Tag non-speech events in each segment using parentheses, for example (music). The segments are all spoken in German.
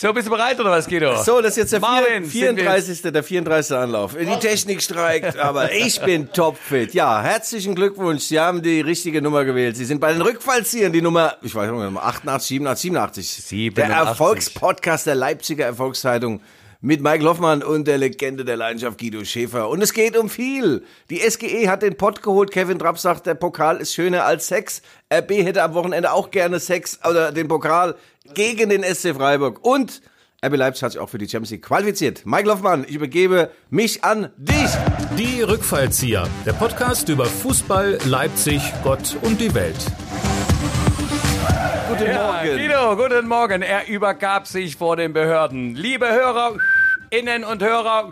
So, bist du bereit oder was, Guido? So, das ist jetzt der Marvin, vier, sind wir 34. der 34. Anlauf. Die Technik streikt, aber ich bin topfit. Ja, herzlichen Glückwunsch. Sie haben die richtige Nummer gewählt. Sie sind bei den Rückfallziehern die Nummer, ich weiß nicht, 88, 87, 87. 87. Der Erfolgspodcast der Leipziger Erfolgszeitung mit Mike Hoffmann und der Legende der Leidenschaft Guido Schäfer. Und es geht um viel. Die SGE hat den Pott geholt. Kevin Trapp sagt, der Pokal ist schöner als Sex. RB hätte am Wochenende auch gerne Sex oder den Pokal gegen den SC Freiburg. Und RB Leipzig hat sich auch für die Champions League qualifiziert. Mike Hoffmann, ich übergebe mich an dich. Die Rückfallzieher, der Podcast über Fußball, Leipzig, Gott und die Welt. Guten Ja, Morgen. Guido, guten Morgen. Er übergab sich vor den Behörden. Liebe Hörer, Innen und Hörer,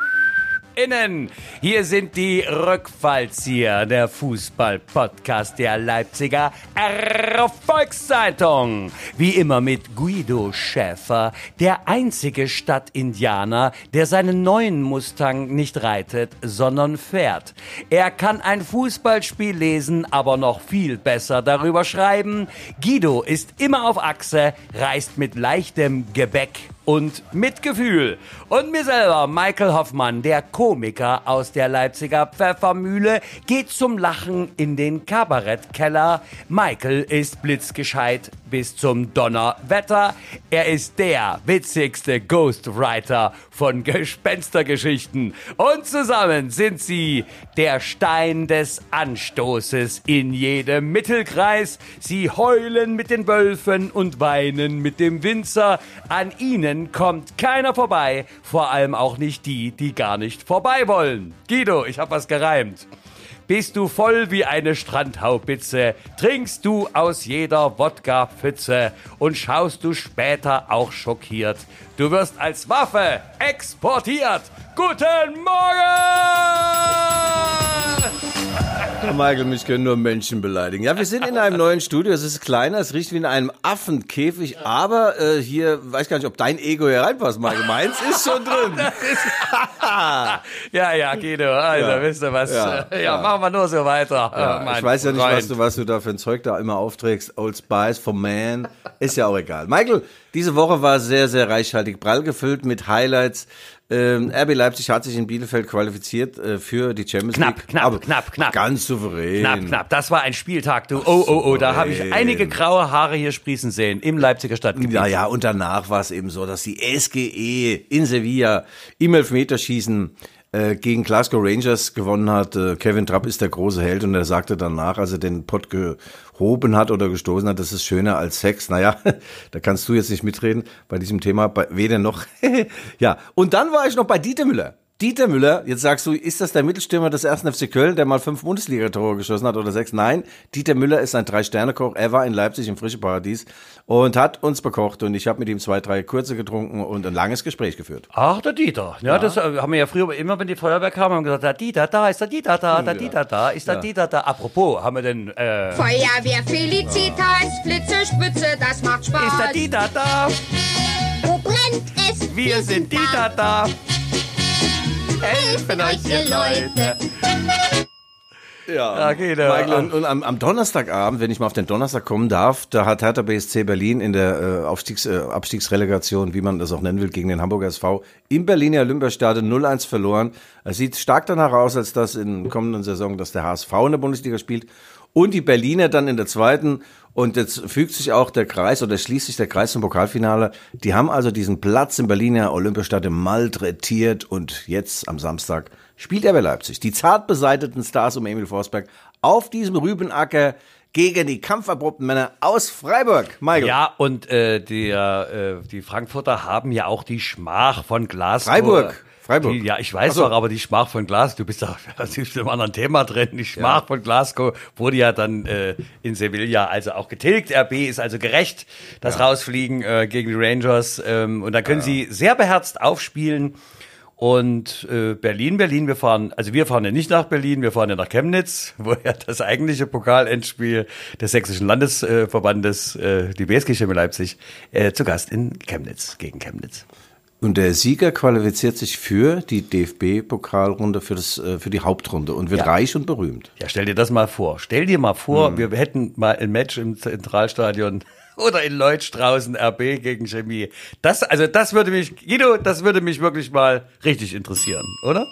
Innen, hier sind die Rückfallzieher, der Fußball-Podcast der Leipziger Erfolgszeitung. Wie immer mit Guido Schäfer, der einzige Stadtindianer, der seinen neuen Mustang nicht reitet, sondern fährt. Er kann ein Fußballspiel lesen, aber noch viel besser darüber schreiben. Guido ist immer auf Achse, reist mit leichtem Gebäck und Mitgefühl. Und mir selber, Michael Hoffmann, der Komiker aus der Leipziger Pfeffermühle, geht zum Lachen in den Kabarettkeller. Michael ist blitzgescheit bis zum Donnerwetter. Er ist der witzigste Ghostwriter von Gespenstergeschichten. Und zusammen sind sie der Stein des Anstoßes in jedem Mittelkreis. Sie heulen mit den Wölfen und weinen mit dem Winzer. An ihnen kommt keiner vorbei, vor allem auch nicht die, die gar nicht vorbei wollen. Guido, ich hab was gereimt. Bist du voll wie eine Strandhaubitze, trinkst du aus jeder Wodka-Pfütze und schaust du später auch schockiert. Du wirst als Waffe exportiert. Guten Morgen! Michael, mich können nur Menschen beleidigen. Ja, wir sind in einem neuen Studio. Es ist kleiner, es riecht wie in einem Affenkäfig, aber äh, hier, weiß gar nicht, ob dein Ego hier reinpasst, Michael. Meins ist schon drin. (laughs) (laughs) Ja, ja, Guido, also Ja. wisst ihr was? Ja. Ja, ja, machen wir nur so weiter. Ja, mein ich weiß ja nicht, Freund. was du, was du da für ein Zeug da immer aufträgst. Old Spice for Man. Ist ja auch egal. Michael, diese Woche war sehr, sehr reichhaltig prall gefüllt mit Highlights. Ähm, RB Leipzig hat sich in Bielefeld qualifiziert äh, für die Champions Knapp, League. knapp, Aber knapp, knapp. Ganz souverän. Knapp, knapp. Das war ein Spieltag, du. Oh, oh, oh. Da habe ich einige graue Haare hier sprießen sehen im Leipziger Stadtgebiet. Ja, ja, und danach war es eben so, dass die SGE in Sevilla im Elfmeterschießen gegen Glasgow Rangers gewonnen hat. Äh, Kevin Trapp ist der große Held und er sagte danach, als er den Pott gehoben hat oder gestoßen hat, das ist schöner als Sex. Naja, (laughs) da kannst du jetzt nicht mitreden bei diesem Thema, bei, weder noch. (laughs) ja, und dann war ich noch bei Dieter Müller. Dieter Müller, jetzt sagst du, ist das der Mittelstürmer des ersten FC Köln, der mal fünf Bundesliga-Tore geschossen hat oder sechs? Nein, Dieter Müller ist ein Drei-Sterne-Koch. Er war in Leipzig im Frische Paradies und hat uns bekocht und ich habe mit ihm zwei, drei kurze getrunken und ein langes Gespräch geführt. Ach, der Dieter. Ja, das äh, haben wir ja früher immer, wenn die Feuerwehr kam, haben wir gesagt, der Dieter da, ist der Dieter da, der Dieter da, ist der Dieter da. Apropos, haben wir denn, äh, Feuerwehr Felicitas, Blitze, Spitze, das macht ist der Spaß. Dieter da? Wo brennt es? Wir sind Dieter da. Helfen euch, ihr Leute. Ja, okay, der- Michael, und, und am, am Donnerstagabend, wenn ich mal auf den Donnerstag kommen darf, da hat Hertha BSC Berlin in der äh, Aufstiegs, äh, Abstiegsrelegation, wie man das auch nennen will, gegen den Hamburger SV im Berliner Olympiastadion 0-1 verloren. Es sieht stark danach aus, als dass in der kommenden Saison, dass der HSV in der Bundesliga spielt und die Berliner dann in der zweiten. Und jetzt fügt sich auch der Kreis oder schließt sich der Kreis zum Pokalfinale. Die haben also diesen Platz im Berliner Olympiastadion malträtiert und jetzt am Samstag spielt er bei Leipzig. Die zart beseiteten Stars um Emil Forsberg auf diesem Rübenacker gegen die kampferprobten Männer aus Freiburg. Michael. Ja, und äh, die, äh, die Frankfurter haben ja auch die Schmach von Glasgow. Freiburg. Freiburg. Die, ja, ich weiß so. doch, aber die Schmach von Glasgow, du bist da (laughs) du bist im anderen Thema drin. Die Schmach von Glasgow wurde ja dann äh, in Sevilla also auch getilgt. RB ist also gerecht, das Rausfliegen äh, gegen die Rangers. Ähm, und da können sie sehr beherzt aufspielen. Und äh, Berlin, Berlin, wir fahren, also wir fahren ja nicht nach Berlin, wir fahren ja nach Chemnitz, (laughs) wo ja das eigentliche Pokalendspiel des Sächsischen Landesverbandes, äh, die BSG Chemie Leipzig, äh, zu Gast in Chemnitz, gegen Chemnitz. Und der Sieger qualifiziert sich für die DFB-Pokalrunde, für, das, äh, für die Hauptrunde und wird Ja. reich und berühmt. Ja, stell dir das mal vor. Stell dir mal vor, wir hätten mal ein Match im Zentralstadion (laughs) Oder in Leutstraußen RB gegen Chemie. Das, also das würde mich, Guido, das würde mich wirklich mal richtig interessieren, oder?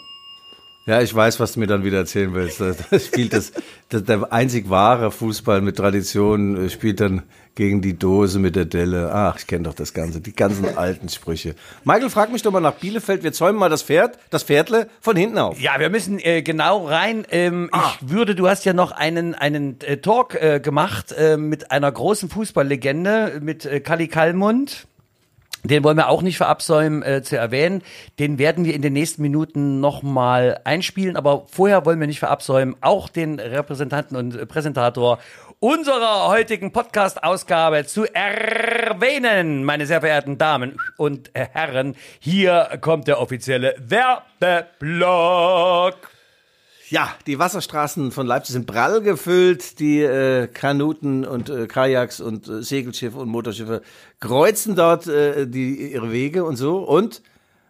Ja, ich weiß, was du mir dann wieder erzählen willst. (laughs) Das spielt das, das, der einzig wahre Fußball mit Tradition äh, spielt dann gegen die Dose mit der Delle. Ach, ich kenne doch das Ganze, die ganzen alten Sprüche. Michael, frag mich doch mal nach Bielefeld. Wir zäumen mal das Pferd, das Pferdle von hinten auf. Ja, wir müssen äh, genau rein. Ähm, ah. Ich würde, du hast ja noch einen einen äh, Talk äh, gemacht äh, mit einer großen Fußballlegende, mit äh, Kali Kallmund. Den wollen wir auch nicht verabsäumen äh, zu erwähnen. Den werden wir in den nächsten Minuten nochmal einspielen. Aber vorher wollen wir nicht verabsäumen, auch den Repräsentanten und äh, Präsentator unserer heutigen Podcast-Ausgabe zu erwähnen, meine sehr verehrten Damen und Herren. Hier kommt der offizielle Werbeblock. Ja, die Wasserstraßen von Leipzig sind prall gefüllt. Die äh, Kanuten und äh, Kajaks und äh, Segelschiffe und Motorschiffe kreuzen dort äh, die, ihre Wege und so. Und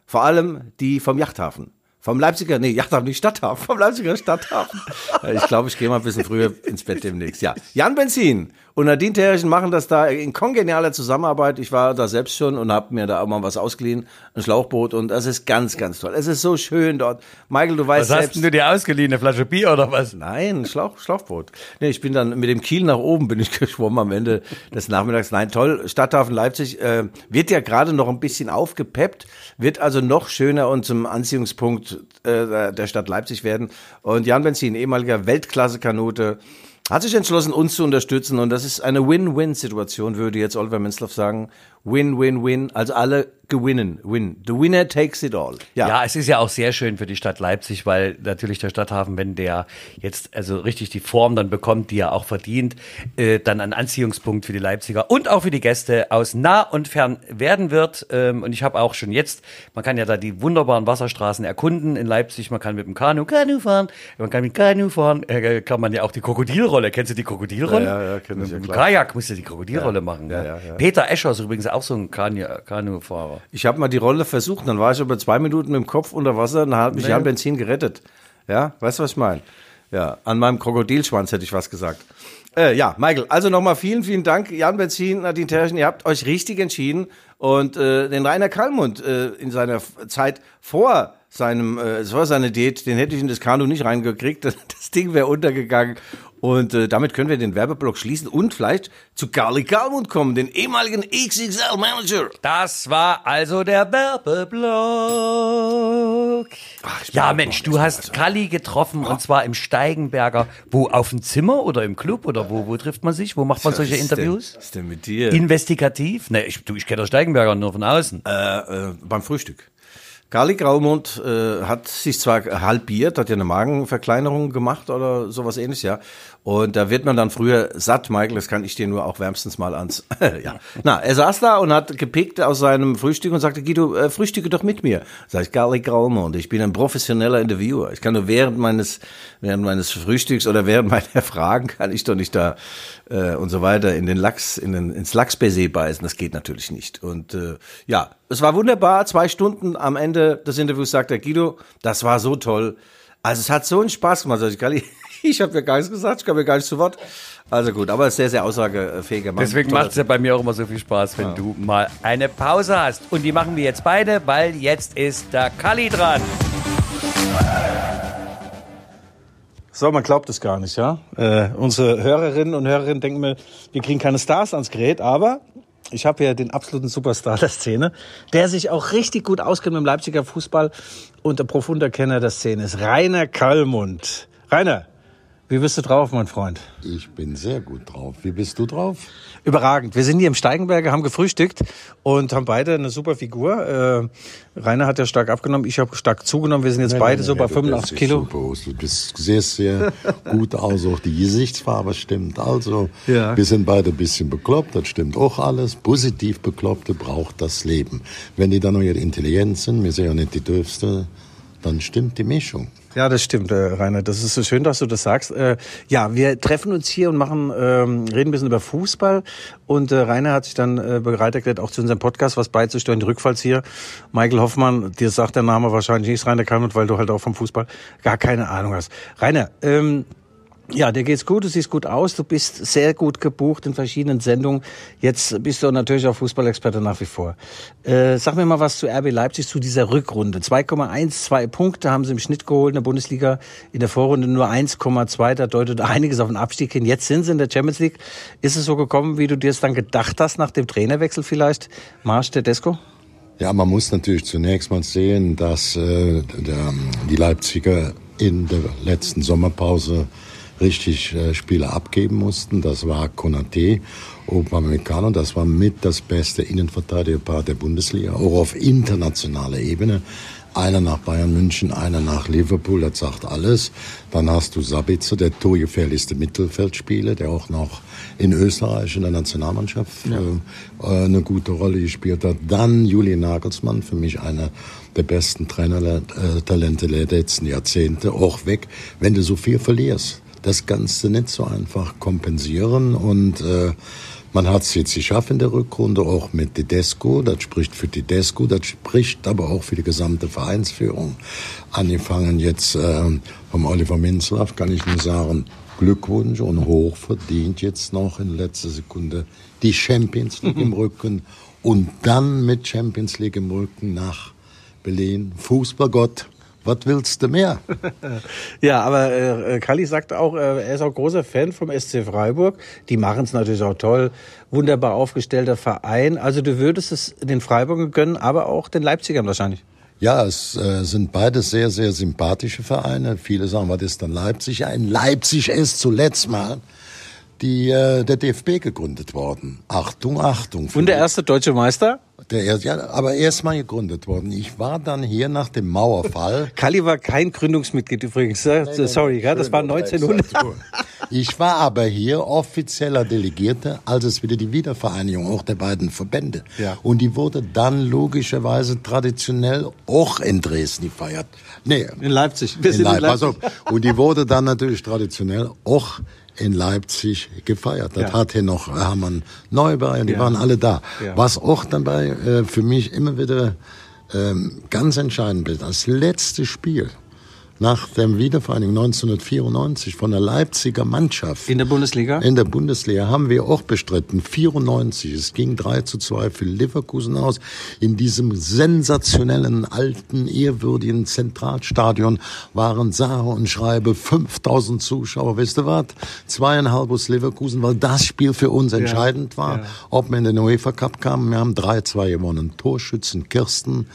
vor allem die vom Yachthafen. Vom Leipziger, nee, Yachthafen, nicht Stadthafen, vom Leipziger Stadthafen. (laughs) ich glaube, ich gehe mal ein bisschen früher ins Bett demnächst. Ja, Jan Benzin und Nadine Terrichen machen das da in kongenialer Zusammenarbeit. Ich war da selbst schon und habe mir da auch mal was ausgeliehen, ein Schlauchboot und das ist ganz, ganz toll. Es ist so schön dort. Michael, du weißt Was selbst, hast du dir ausgeliehen, eine Flasche Bier oder was? Nein, ein Schlauch, Schlauchboot. Nee, ich bin dann mit dem Kiel nach oben bin ich (laughs) geschwommen am Ende des Nachmittags. Nein, toll. Stadthafen Leipzig äh, wird ja gerade noch ein bisschen aufgepeppt, wird also noch schöner und zum Anziehungspunkt äh, der Stadt Leipzig werden. Und Jan Benzin, ehemaliger Weltklasse-Kanute, hat sich entschlossen, uns zu unterstützen. Und das ist eine Win-Win-Situation, würde jetzt Oliver Menzloff sagen. Win-Win-Win. Also alle gewinnen. Win. The winner takes it all. Ja. ja, es ist ja auch sehr schön für die Stadt Leipzig, weil natürlich der Stadthafen, wenn der jetzt also richtig die Form dann bekommt, die er auch verdient, äh, dann ein Anziehungspunkt für die Leipziger und auch für die Gäste aus nah und fern werden wird. Ähm, und ich habe auch schon jetzt, man kann ja da die wunderbaren Wasserstraßen erkunden in Leipzig. Man kann mit dem Kanu Kanu fahren, man kann mit Kanu fahren, äh, kann man ja auch die Krokodilrolle. Kennst du die Krokodilrolle? Ja, ja, ja kenn ich ja klar. Kajak musst du die Krokodilrolle ja. machen. Ja, ja. Peter Escher ist übrigens auch so ein Kanu-Fahrer. Ich habe mal die Rolle versucht, dann war ich über zwei Minuten mit dem Kopf unter Wasser, dann hat mich nee. Jan Benzin gerettet. Ja, weißt du, was ich meine? Ja, an meinem Krokodilschwanz hätte ich was gesagt. Äh, ja, Michael, also nochmal vielen, vielen Dank, Jan Benzin, Nadine Terchen, ihr habt euch richtig entschieden und äh, den Rainer Kallmund äh, in seiner Zeit vor seinem, äh, es war seine Diät, den hätte ich in das Kanu nicht reingekriegt, (laughs) das Ding wäre untergegangen und äh, damit können wir den Werbeblock schließen und vielleicht zu Carly Kalmund kommen, den ehemaligen XXL-Manager. Das war also der Werbeblock. Ach, ja, Mensch, du hast Kali getroffen oh. und zwar im Steigenberger. Wo, auf dem Zimmer oder im Club oder wo, wo trifft man sich? Wo macht man solche Interviews? Was ist denn mit dir? Investigativ? Ne, ich, du, ich kenne der Steigenberger nur von außen. Äh, äh, beim Frühstück. Carly Graumund äh, hat sich zwar halbiert, hat ja eine Magenverkleinerung gemacht oder sowas ähnliches, ja. Und da wird man dann früher satt, Michael, das kann ich dir nur auch wärmstens mal ans. (laughs) ja. Na, er saß da und hat gepickt aus seinem Frühstück und sagte, Guido, äh, frühstücke doch mit mir. Sag ich, Carly Graumund, ich bin ein professioneller Interviewer. Ich kann nur während meines, während meines Frühstücks oder während (laughs) meiner Fragen kann ich doch nicht da äh, und so weiter in den Lachs, in den, ins Lachsbaiser beißen. Das geht natürlich nicht. Und äh, ja, es war wunderbar. Zwei Stunden am Ende des Interviews sagt der Guido, das war so toll. Also es hat so einen Spaß gemacht. Also ich, (laughs) ich habe mir gar nichts gesagt, ich kam mir gar nicht zu Wort. Also gut, aber sehr, sehr aussagefähiger Mann. Deswegen macht es ja bei mir auch immer so viel Spaß, wenn ja. du mal eine Pause hast. Und die machen wir jetzt beide, weil jetzt ist der Kali dran. So, man glaubt es gar nicht, ja. Äh, unsere Hörerinnen und Hörerinnen denken mir, wir kriegen keine Stars ans Gerät, aber ich habe hier den absoluten Superstar der Szene, der sich auch richtig gut auskennt mit dem Leipziger Fußball und der profunder Kenner der Szene ist. Rainer Kallmund. Rainer, wie bist du drauf, mein Freund? Ich bin sehr gut drauf. Wie bist du drauf? Überragend. Wir sind hier im Steigenberger, haben gefrühstückt und haben beide eine super Figur. Äh, Rainer hat ja stark abgenommen, ich habe stark zugenommen. Wir sind jetzt nein, beide nein, so bei 85 Kilo. Super. Du bist sehr, sehr gut aus. Auch die Gesichtsfarbe stimmt. Also, ja. wir sind beide ein bisschen bekloppt. Das stimmt auch alles. Positiv Bekloppte braucht das Leben. Wenn die dann noch ihre Intelligenz sind, wir sind ja nicht die Dürfste, dann stimmt die Mischung. Ja, das stimmt, äh, Rainer. Das ist so schön, dass du das sagst. Äh, ja, wir treffen uns hier und machen, ähm, reden ein bisschen über Fußball. Und äh, Rainer hat sich dann äh, bereit erklärt, auch zu unserem Podcast was beizusteuern. Rückfalls hier. Michael Hoffmann, dir sagt der Name wahrscheinlich nicht Rainer Kalmund, weil du halt auch vom Fußball gar keine Ahnung hast. Rainer, ähm, Ja, dir geht's gut, du siehst gut aus, du bist sehr gut gebucht in verschiedenen Sendungen. Jetzt bist du natürlich auch Fußballexperte nach wie vor. Äh, sag mir mal was zu RB Leipzig, zu dieser Rückrunde. 2,12 Punkte haben sie im Schnitt geholt in der Bundesliga, in der Vorrunde nur 1,2, da deutet einiges auf den Abstieg hin. Jetzt sind sie in der Champions League. Ist es so gekommen, wie du dir es dann gedacht hast, nach dem Trainerwechsel vielleicht? Marsch Tedesco? Ja, man muss natürlich zunächst mal sehen, dass äh, der, die Leipziger in der letzten Sommerpause richtig äh, Spieler abgeben mussten. Das war Konate, Upamecano, das war mit das beste Innenverteidigerpaar der Bundesliga, auch auf internationaler Ebene. Einer nach Bayern München, einer nach Liverpool, das sagt alles. Dann hast du Sabitzer, der torgefährlichste Mittelfeldspieler, der auch noch in Österreich in der Nationalmannschaft ja. äh, eine gute Rolle gespielt hat. Dann Julian Nagelsmann, für mich einer der besten Trainertalente der letzten Jahrzehnte, auch weg. Wenn du so viel verlierst, das Ganze nicht so einfach kompensieren und äh, man hat es jetzt geschafft in der Rückrunde, auch mit Tedesco. Das spricht für Tedesco, das spricht aber auch für die gesamte Vereinsführung. Angefangen jetzt äh, vom Oliver Minzlaff kann ich nur sagen, Glückwunsch und hoch verdient jetzt noch in letzter Sekunde die Champions League im (laughs) Rücken und dann mit Champions League im Rücken nach Berlin. Fußballgott was willst du mehr? (laughs) ja, aber äh, Kalli sagt auch, äh, er ist auch großer Fan vom SC Freiburg. Die machen es natürlich auch toll. Wunderbar aufgestellter Verein. Also du würdest es den Freiburgern gönnen, aber auch den Leipzigern wahrscheinlich. Ja, es äh, sind beide sehr, sehr sympathische Vereine. Viele sagen, was ist dann Leipzig? Ja, in Leipzig ist zuletzt mal die, äh, der DFB gegründet worden. Achtung, Achtung. Und der erste deutsche Meister? Der, ja, aber erstmal gegründet worden. Ich war dann hier nach dem Mauerfall. (laughs) Kalli war kein Gründungsmitglied übrigens. Nee, nee, Sorry, nee, das war 1900. Ich war aber hier offizieller Delegierter, als es wieder die Wiedervereinigung auch der beiden Verbände. Ja. Und die wurde dann logischerweise traditionell auch in Dresden gefeiert. Nee, in Leipzig. Wir in Leipzig. In Leipzig. Und die wurde dann natürlich traditionell auch in Leipzig gefeiert. Das ja. hat hier noch Hermann Neubauer die ja. waren alle da. Ja. Was auch dabei äh, für mich immer wieder ähm, ganz entscheidend ist, das letzte Spiel nach der Wiedervereinigung 1994 von der Leipziger Mannschaft. In der Bundesliga? In der Bundesliga haben wir auch bestritten. 94. Es ging 3 zu 2 für Leverkusen aus. In diesem sensationellen, alten, ehrwürdigen Zentralstadion waren Sache und Schreibe 5000 Zuschauer. Weißt du was? Zweieinhalb aus Leverkusen, weil das Spiel für uns entscheidend war. Ja. Ob wir in den UEFA Cup kamen. Wir haben 3-2 gewonnen. Torschützen Kirsten,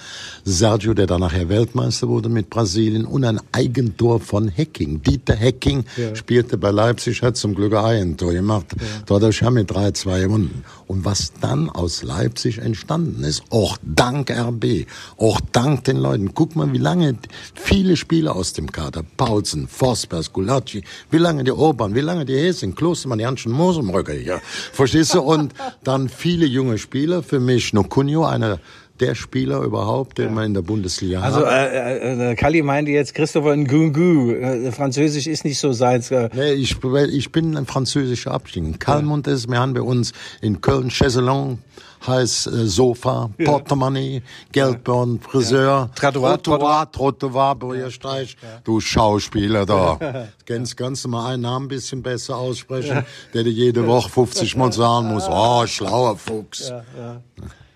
Sergio, der dann nachher Weltmeister wurde mit Brasilien und ein Eigentor von Hecking. Dieter Hecking ja. spielte bei Leipzig, hat zum Glück ein Eigentor gemacht. Ja. Dadurch haben wir 3-2 gewonnen. Und was dann aus Leipzig entstanden ist, auch dank RB, auch dank den Leuten. Guck mal, wie lange viele Spieler aus dem Kader, Paulsen, Forsberg, Gulacsi, wie lange die Orban, wie lange die Hessing, Klostermann, die Janschen Mosemröcker hier. Verstehst du? Und dann viele junge Spieler, für mich Nokunio, einer der Spieler überhaupt, den ja. man in der Bundesliga also, hat. Also äh, äh, Kali meinte jetzt Christopher Ngungu. Äh, Französisch ist nicht so seins. Äh. Nee, ich, ich bin ein französischer Abstieg. Kalmund ja. ist, wir haben bei uns in Köln Chaiselon heißt äh, Sofa, ja. Portemonnaie, Geldborn, Friseur, ja. Trottoir, Trottoir, Bürgersteig. Ja. Du Schauspieler da. (laughs) Kennst, kannst du mal einen Namen ein bisschen besser aussprechen, der dir jede Woche 50 Mal (laughs) sagen muss, oh, schlauer Fuchs.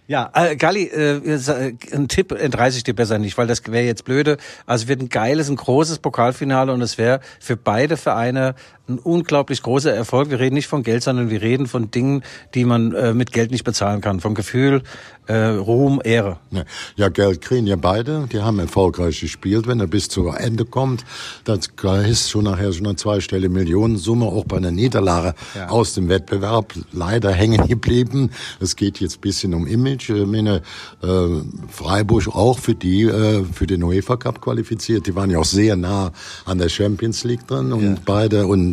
Ja, äh, Galli, äh, ein Tipp entreiße ich dir besser nicht, weil das wäre jetzt blöde. Also wird ein geiles, ein großes Pokalfinale und es wäre für beide Vereine ein unglaublich großer Erfolg. Wir reden nicht von Geld, sondern wir reden von Dingen, die man äh, mit Geld nicht bezahlen kann. Vom Gefühl, äh, Ruhm, Ehre. Ja, Geld kriegen ja beide. Die haben erfolgreich gespielt. Wenn er bis zu Ende kommt, das ist schon nachher schon eine zweistellige Millionensumme, auch bei einer Niederlage ja. aus dem Wettbewerb leider hängen geblieben. Es geht jetzt bisschen um Image. Ich meine, äh, Freiburg auch für die, äh, für den UEFA Cup qualifiziert. Die waren ja auch sehr nah an der Champions League drin und ja. beide und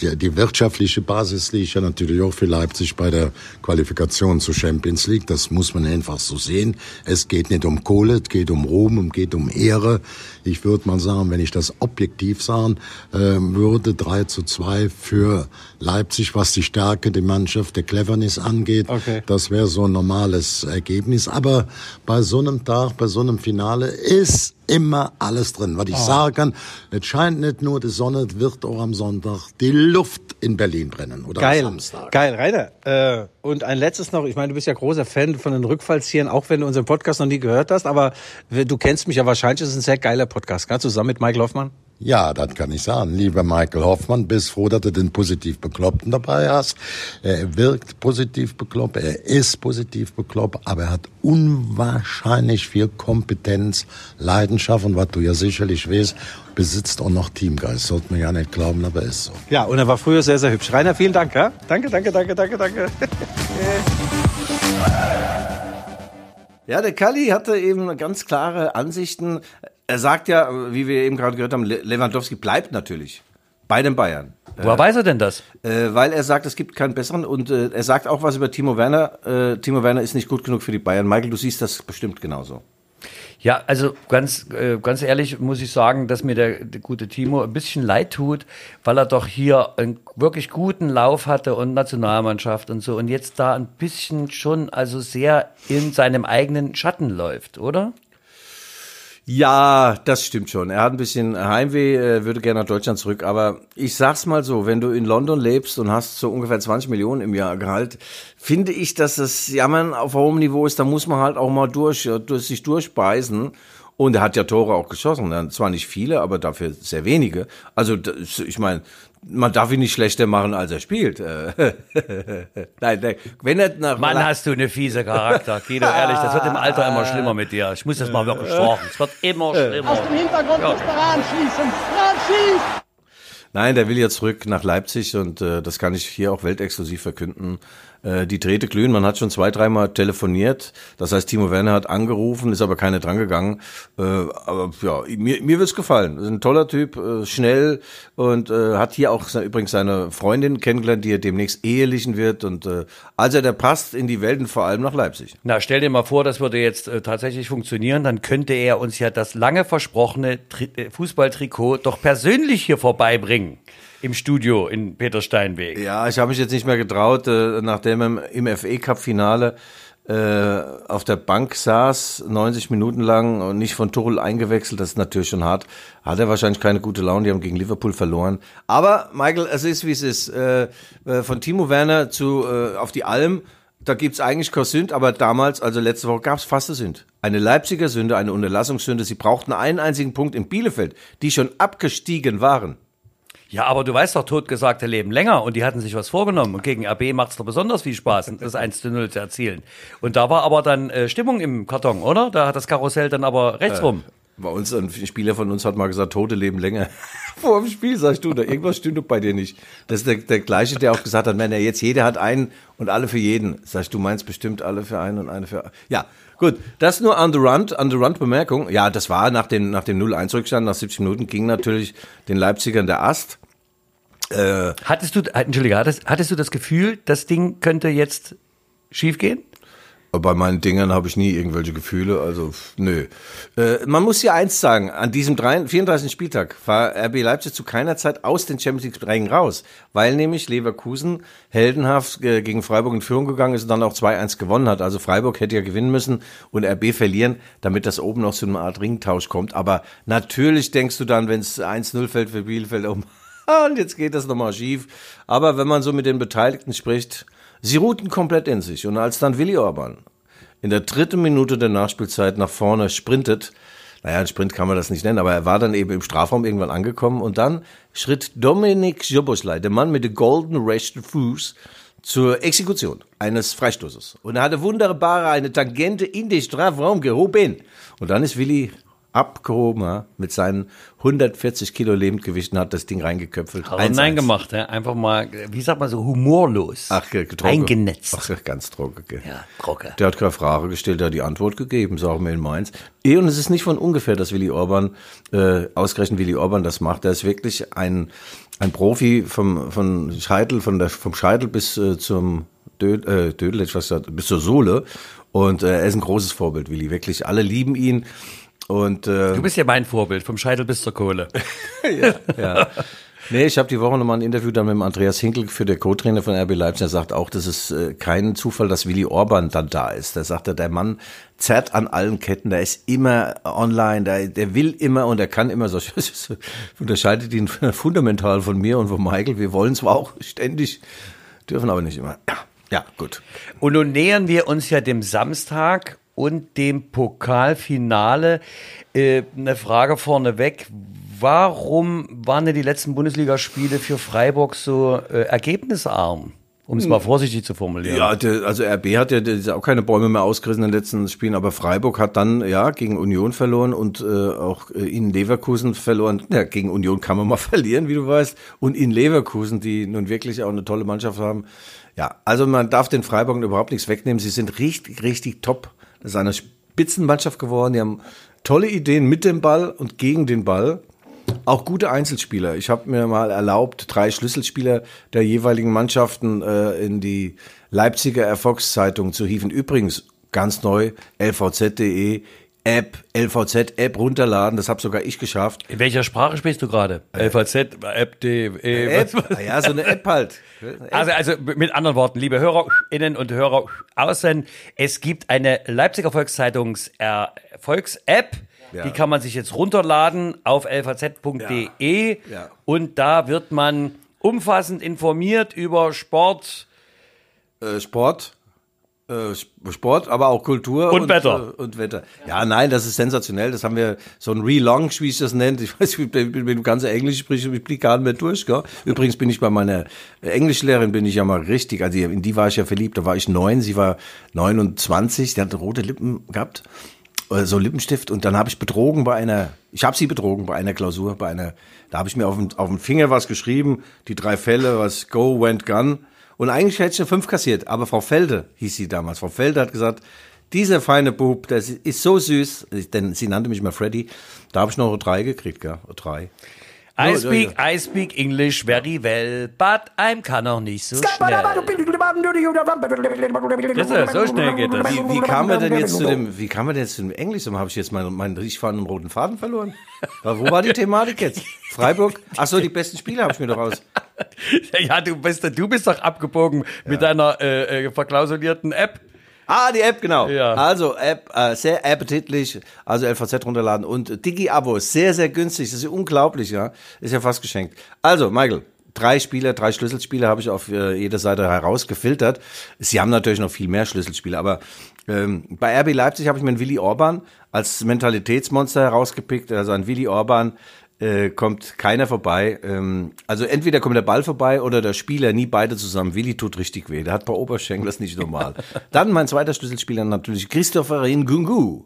die, die wirtschaftliche Basis liegt ja natürlich auch für Leipzig bei der Qualifikation zur Champions League. Das muss man einfach so sehen. Es geht nicht um Kohle, es geht um Ruhm, es geht um Ehre. Ich würde mal sagen, wenn ich das objektiv sagen äh, würde, 3 zu 2 für Leipzig, was die Stärke der Mannschaft, der Cleverness angeht. Okay. Das wäre so ein normales Ergebnis. Aber bei so einem Tag, bei so einem Finale ist immer alles drin. Was ich Oh. sagen kann, es scheint nicht nur die Sonne, es wird auch am Sonntag die Luft in Berlin brennen oder Geil, am Samstag. geil, Rainer. Äh, und ein letztes noch, ich meine, du bist ja großer Fan von den Rückfallzieren, auch wenn du unseren Podcast noch nie gehört hast, aber du kennst mich ja wahrscheinlich, es ist ein sehr geiler Podcast, gell? zusammen mit Michael Hoffmann. Ja, das kann ich sagen. Lieber Michael Hoffmann, bist froh, dass du den positiv Bekloppten dabei hast. Er wirkt positiv bekloppt, er ist positiv bekloppt, aber er hat unwahrscheinlich viel Kompetenz, Leidenschaft und was du ja sicherlich weißt, besitzt auch noch Teamgeist. Sollte man ja nicht glauben, aber ist so. Ja, und er war früher sehr, sehr hübsch. Rainer, vielen Dank. Ja? Danke, danke, danke, danke, danke. (laughs) Ja, der Kalli hatte eben ganz klare Ansichten. Er sagt ja, wie wir eben gerade gehört haben, Le- Lewandowski bleibt natürlich bei den Bayern. Woher weiß er denn das? Äh, weil er sagt, es gibt keinen besseren und äh, er sagt auch was über Timo Werner. Äh, Timo Werner ist nicht gut genug für die Bayern. Michael, du siehst das bestimmt genauso. Ja, also ganz, äh, ganz ehrlich muss ich sagen, dass mir der, der gute Timo ein bisschen leid tut, weil er doch hier einen wirklich guten Lauf hatte und Nationalmannschaft und so und jetzt da ein bisschen schon also sehr in seinem eigenen Schatten läuft, oder? Ja, das stimmt schon. Er hat ein bisschen Heimweh, äh, würde gerne nach Deutschland zurück. Aber ich sag's mal so, wenn du in London lebst und hast so ungefähr 20 Millionen im Jahr Gehalt, finde ich, dass das Jammern auf hohem Niveau ist. Da muss man halt auch mal durch, äh, durch sich durchbeißen. Und er hat ja Tore auch geschossen. Zwar nicht viele, aber dafür sehr wenige. Also das, ich meine, man darf ihn nicht schlechter machen, als er spielt. Äh, (laughs) nein, nein, wenn er nach Mann, hast du eine fiese Charakter, Guido, ehrlich, das wird im Alter immer schlimmer mit dir. Ich muss das mal wirklich sagen. Es wird immer schlimmer. Hintergrund Ja. musst du ranschießen. Ranschießen! Nein, der will ja zurück nach Leipzig und äh, das kann ich hier auch weltexklusiv verkünden. Äh, die Drähte glühen, man hat schon zwei, dreimal telefoniert. Das heißt, Timo Werner hat angerufen, ist aber keine drangegangen. Äh, aber ja, mir, mir wird's gefallen. Ist ein toller Typ, äh, schnell und äh, hat hier auch übrigens seine Freundin kennengelernt, die er demnächst ehelichen wird. Und äh, also der passt in die Welt und vor allem nach Leipzig. Na, stell dir mal vor, das würde jetzt äh, tatsächlich funktionieren, dann könnte er uns ja das lange versprochene Tri äh, Fußballtrikot doch persönlich hier vorbeibringen. Im Studio in Peter Steinweg. Ja, ich habe mich jetzt nicht mehr getraut, äh, nachdem im FA Cup Finale äh, auf der Bank saß, 90 Minuten lang und nicht von Tuchel eingewechselt, das ist natürlich schon hart. Hat er wahrscheinlich keine gute Laune, die haben gegen Liverpool verloren. Aber Michael, es ist wie es ist. Äh, äh, von Timo Werner zu äh, auf die Alm, da gibt's eigentlich kein Sünd, aber damals, also letzte Woche, gab's fast eine Sünd. Eine Leipziger Sünde, eine Unterlassungssünde. Sie brauchten einen einzigen Punkt in Bielefeld, die schon abgestiegen waren. Ja, aber du weißt doch, Totgesagte leben länger und die hatten sich was vorgenommen. Und gegen RB macht es doch besonders viel Spaß, das 1 zu 0 zu erzielen. Und da war aber dann äh, Stimmung im Karton, oder? Da hat das Karussell dann aber rechts rum. Bei uns, ein Spieler von uns hat mal gesagt, Tote leben länger. (laughs) Vor dem Spiel sagst du, da irgendwas stimmt doch bei dir nicht. Das ist der, der gleiche, der auch gesagt hat, wenn er jetzt jeder hat einen und alle für jeden. Sagst du, meinst bestimmt alle für einen und eine für. Ja, gut. Das nur on the run, on the run Bemerkung. Ja, das war nach dem, nach dem 0-1 Rückstand, nach 70 Minuten ging natürlich den Leipzigern der Ast. Äh, Hattest du, äh, Entschuldige, hattest, hattest du das Gefühl, das Ding könnte jetzt schiefgehen? Bei meinen Dingern habe ich nie irgendwelche Gefühle, also nö. Äh, man muss ja eins sagen, an diesem 3, 34. Spieltag war RB Leipzig zu keiner Zeit aus den Champions League-Rängen raus, weil nämlich Leverkusen heldenhaft äh, gegen Freiburg in Führung gegangen ist und dann auch 2-1 gewonnen hat. Also Freiburg hätte ja gewinnen müssen und RB verlieren, damit das oben noch zu einer Art Ringtausch kommt. Aber natürlich denkst du dann, wenn es 1-0 fällt für Bielefeld, um (laughs) und jetzt geht das nochmal schief. Aber wenn man so mit den Beteiligten spricht, sie ruhten komplett in sich. Und als dann Willi Orban in der dritten Minute der Nachspielzeit nach vorne sprintet, naja, ein Sprint kann man das nicht nennen, aber er war dann eben im Strafraum irgendwann angekommen und dann schritt Dominik Joboslai, der Mann mit dem golden rechten Fuß, zur Exekution eines Freistoßes. Und er hatte wunderbar eine Tangente in den Strafraum gehoben. Und dann ist Willi abgehoben mit seinen 140 Kilo Lebendgewichten, hat das Ding reingeköpfelt. 1-1. nein gemacht, ja? einfach mal, wie sagt man so, humorlos. Ach, ge- trocken. Eingenetzt. Ach, ganz trocken. Ja, trocken. Der hat keine Frage gestellt, der hat die Antwort gegeben, sagen wir in Mainz. Eh, und es ist nicht von ungefähr, dass Willi Orban, äh, ausgerechnet Willi Orban das macht. Er ist wirklich ein, ein Profi vom, von Scheitel, von der, vom Scheitel bis äh, zum Dödel, äh, Dödel, ich fast gesagt, bis zur Sohle. Und äh, er ist ein großes Vorbild, Willi. Wirklich, alle lieben ihn. Und äh, Du bist ja mein Vorbild, vom Scheitel bis zur Kohle. (laughs) ja. Nee, ich habe die Woche nochmal ein Interview dann mit dem Andreas Hinkel für der Co-Trainer von RB Leipzig. Er sagt auch, das ist äh, kein Zufall, dass Willi Orban dann da ist. Da sagt er, der Mann zerrt an allen Ketten, der ist immer online, der, der will immer und er kann immer (laughs) so, unterscheidet ihn fundamental von mir und von Michael. Wir wollen zwar auch ständig, dürfen aber nicht immer. Ja, ja, gut. Und nun nähern wir uns ja dem Samstag und dem Pokalfinale. Äh, eine Frage vorneweg. Warum waren denn die letzten Bundesligaspiele für Freiburg so äh, ergebnisarm? Um es mal vorsichtig zu formulieren. Ja, der, also RB hat ja auch keine Bäume mehr ausgerissen in den letzten Spielen, aber Freiburg hat dann ja gegen Union verloren und äh, auch äh, in Leverkusen verloren. Ja, gegen Union kann man mal (laughs) verlieren, wie du weißt. Und in Leverkusen, die nun wirklich auch eine tolle Mannschaft haben. Ja, also man darf den Freiburgern überhaupt nichts wegnehmen. Sie sind richtig, richtig top. Das Spitzenmannschaft geworden. Die haben tolle Ideen mit dem Ball und gegen den Ball. Auch gute Einzelspieler. Ich habe mir mal erlaubt, drei Schlüsselspieler der jeweiligen Mannschaften äh, in die Leipziger Erfolgszeitung zu hieven. Übrigens, ganz neu, lvz.de, App, LVZ-App runterladen. Das habe sogar ich geschafft. In welcher Sprache sprichst du gerade? Äh, LVZ, App, D, E, App? Was? Ja, so eine App halt. Also, also mit anderen Worten, liebe HörerInnen und Hörer außen, es gibt eine Leipziger Volkszeitungs Erfolgs-App. Ja. Die kann man sich jetzt runterladen auf lvz.de ja. ja. und da wird man umfassend informiert über Sport. Äh, Sport, Sport, aber auch Kultur und, und Wetter. Äh, und Wetter. Ja, nein, das ist sensationell. Das haben wir so ein Relaunch, wie ich das nennt. Ich weiß, wenn du ganze Englisch sprichst, ich blick gar nicht mehr durch. Gell? Übrigens bin ich bei meiner Englischlehrerin bin ich ja mal richtig, also in die war ich ja verliebt. Da war ich neun, sie war 29, die hatte rote Lippen gehabt, äh, so Lippenstift. Und dann habe ich betrogen bei einer, ich habe sie betrogen bei einer Klausur, bei einer, da habe ich mir auf dem, auf dem Finger was geschrieben, die drei Fälle, was Go, Went, Gun. Und eigentlich hätte ich eine 5 kassiert, aber Frau Felde hieß sie damals. Frau Felde hat gesagt, dieser feine Bub, das ist so süß, denn sie nannte mich mal Freddy, da habe ich noch eine 3 gekriegt, gell, eine 3. I speak, I speak English very well, but I'm kann auch nicht so schnell. Das ist, so schnell geht das. Wie, wie kam man denn jetzt zu dem, wie kam man denn jetzt zu dem Englisch? Habe ich jetzt meinen, meinen riechfahrenden roten Faden verloren? Wo war die Thematik jetzt? Freiburg? Ach so, die besten Spiele habe ich mir doch raus. (laughs) Ja, du bist, du bist doch abgebogen ja. mit deiner äh, äh, verklausulierten App. Ah, die App, genau. Ja. Also, App, äh, sehr appetitlich. Also LVZ runterladen und Digi-Abo, sehr, sehr günstig. Das ist unglaublich, ja. Ist ja fast geschenkt. Also, Michael, drei Spieler, drei Schlüsselspiele habe ich auf äh, jeder Seite herausgefiltert. Sie haben natürlich noch viel mehr Schlüsselspiele, aber ähm, bei RB Leipzig habe ich mir einen Willi Orban als Mentalitätsmonster herausgepickt. Also ein Willi Orban, äh, kommt keiner vorbei. Ähm, also entweder kommt der Ball vorbei oder der Spieler, nie beide zusammen. Willi tut richtig weh. Der hat bei Oberschenkel, das ist nicht normal. (laughs) Dann mein zweiter Schlüsselspieler natürlich Christopher Ngungu.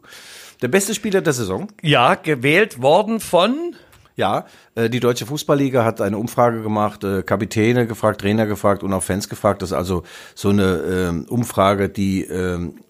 Der beste Spieler der Saison. Ja, gewählt worden von ja, äh, die Deutsche Fußballliga hat eine Umfrage gemacht, äh, Kapitäne gefragt, Trainer gefragt und auch Fans gefragt. Das ist also so eine äh, Umfrage, die ähm, äh,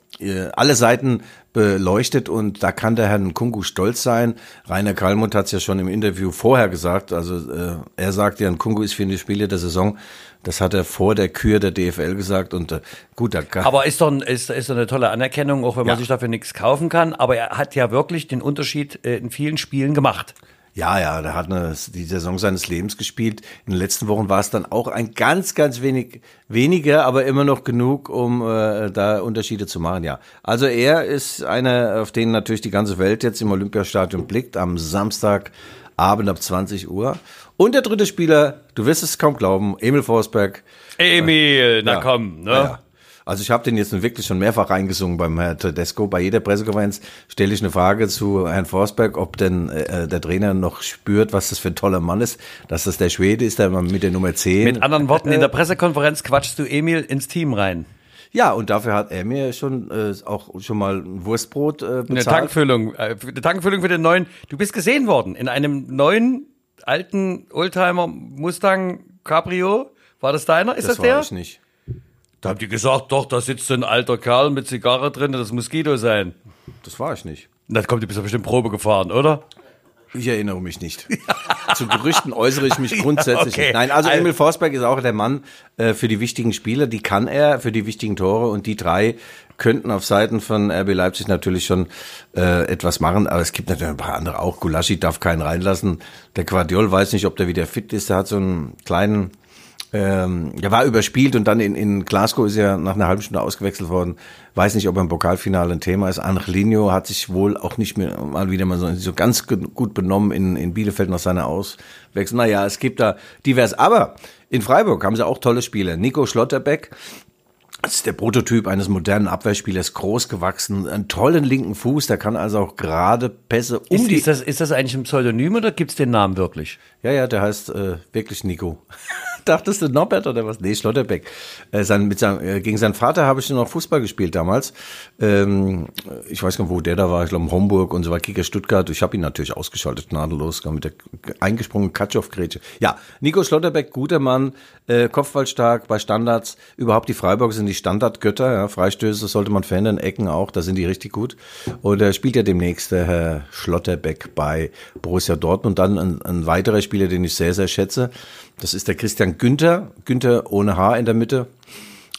alle Seiten beleuchtet und da kann der Herr Nkungu stolz sein. Rainer Kalmund hat es ja schon im Interview vorher gesagt. Also äh, er sagt ja, Nkungu ist für die Spiele der Saison. Das hat er vor der Kür der DFL gesagt und äh, gut, da kann Aber ist doch, ist, ist doch eine tolle Anerkennung, auch wenn man ja. sich dafür nichts kaufen kann. Aber er hat ja wirklich den Unterschied äh, in vielen Spielen gemacht. Ja, ja, der hat eine, die Saison seines Lebens gespielt. In den letzten Wochen war es dann auch ein ganz, ganz wenig weniger, aber immer noch genug, um äh, da Unterschiede zu machen. Ja, also er ist einer, auf den natürlich die ganze Welt jetzt im Olympiastadion blickt am Samstagabend ab 20 Uhr. Und der dritte Spieler, du wirst es kaum glauben, Emil Forsberg. Emil, na ja, komm, ne? Ja. Also ich habe den jetzt wirklich schon mehrfach reingesungen beim Herrn Tedesco. Bei jeder Pressekonferenz stelle ich eine Frage zu Herrn Forsberg, ob denn äh, der Trainer noch spürt, was das für ein toller Mann ist, dass das der Schwede ist, der mit der Nummer 10. Mit anderen Worten, in der Pressekonferenz quatschst du Emil ins Team rein. Ja, und dafür hat er mir schon äh, auch schon mal ein Wurstbrot äh, bezahlt. Eine Tankfüllung, äh, eine Tankfüllung für den neuen. Du bist gesehen worden in einem neuen alten Oldtimer Mustang Cabrio. War das deiner? Ist das, das der? Das war ich nicht. Da habt ihr gesagt, doch, da sitzt ein alter Kerl mit Zigarre drin, das muss Guido sein. Das war ich nicht. Dann kommt, ihr bist ja bestimmt Probe gefahren, oder? Ich erinnere mich nicht. (laughs) Zu Gerüchten äußere ich mich (laughs) grundsätzlich okay. nicht. Nein, also Emil Forsberg ist auch der Mann äh, für die wichtigen Spiele. Die kann er für die wichtigen Tore und die drei könnten auf Seiten von RB Leipzig natürlich schon äh, etwas machen. Aber es gibt natürlich ein paar andere auch. Gulaschi darf keinen reinlassen. Der Quadiol weiß nicht, ob der wieder fit ist. Der hat so einen kleinen ähm, er war überspielt und dann in, in Glasgow ist er nach einer halben Stunde ausgewechselt worden. Weiß nicht, ob er im Pokalfinale ein Thema ist. Angelino hat sich wohl auch nicht mehr mal wieder mal so, so ganz gut benommen in, in Bielefeld nach seiner Auswechslung. Naja, es gibt da divers. Aber in Freiburg haben sie auch tolle Spieler. Nico Schlotterbeck, das ist der Prototyp eines modernen Abwehrspielers, groß gewachsen, einen tollen linken Fuß, der kann also auch gerade Pässe um Ist, die... ist, das, ist das eigentlich ein Pseudonym oder gibt's den Namen wirklich? Ja, ja, der heißt äh, wirklich Nico. (laughs) Dachtest du Norbert oder was? Nee, Schlotterbeck. Äh, sein, mit seinem, äh, gegen seinen Vater habe ich noch Fußball gespielt damals. Ähm, ich weiß gar nicht, wo der da war. Ich glaube, Homburg und so weiter, Kicker Stuttgart. Ich habe ihn natürlich ausgeschaltet, gnadenlos, mit der eingesprungenen Katschow-Grätsche. Ja, Nico Schlotterbeck, guter Mann, äh, Kopfballstark bei Standards. Überhaupt die Freiburger sind die Standardgötter. Ja, Freistöße sollte man verändern, Ecken auch, da sind die richtig gut. Und er spielt ja demnächst der Herr Schlotterbeck bei Borussia Dortmund. Dann ein, ein weiterer Spieler, den ich sehr, sehr schätze. Das ist der Christian Günther. Günther ohne Haar in der Mitte.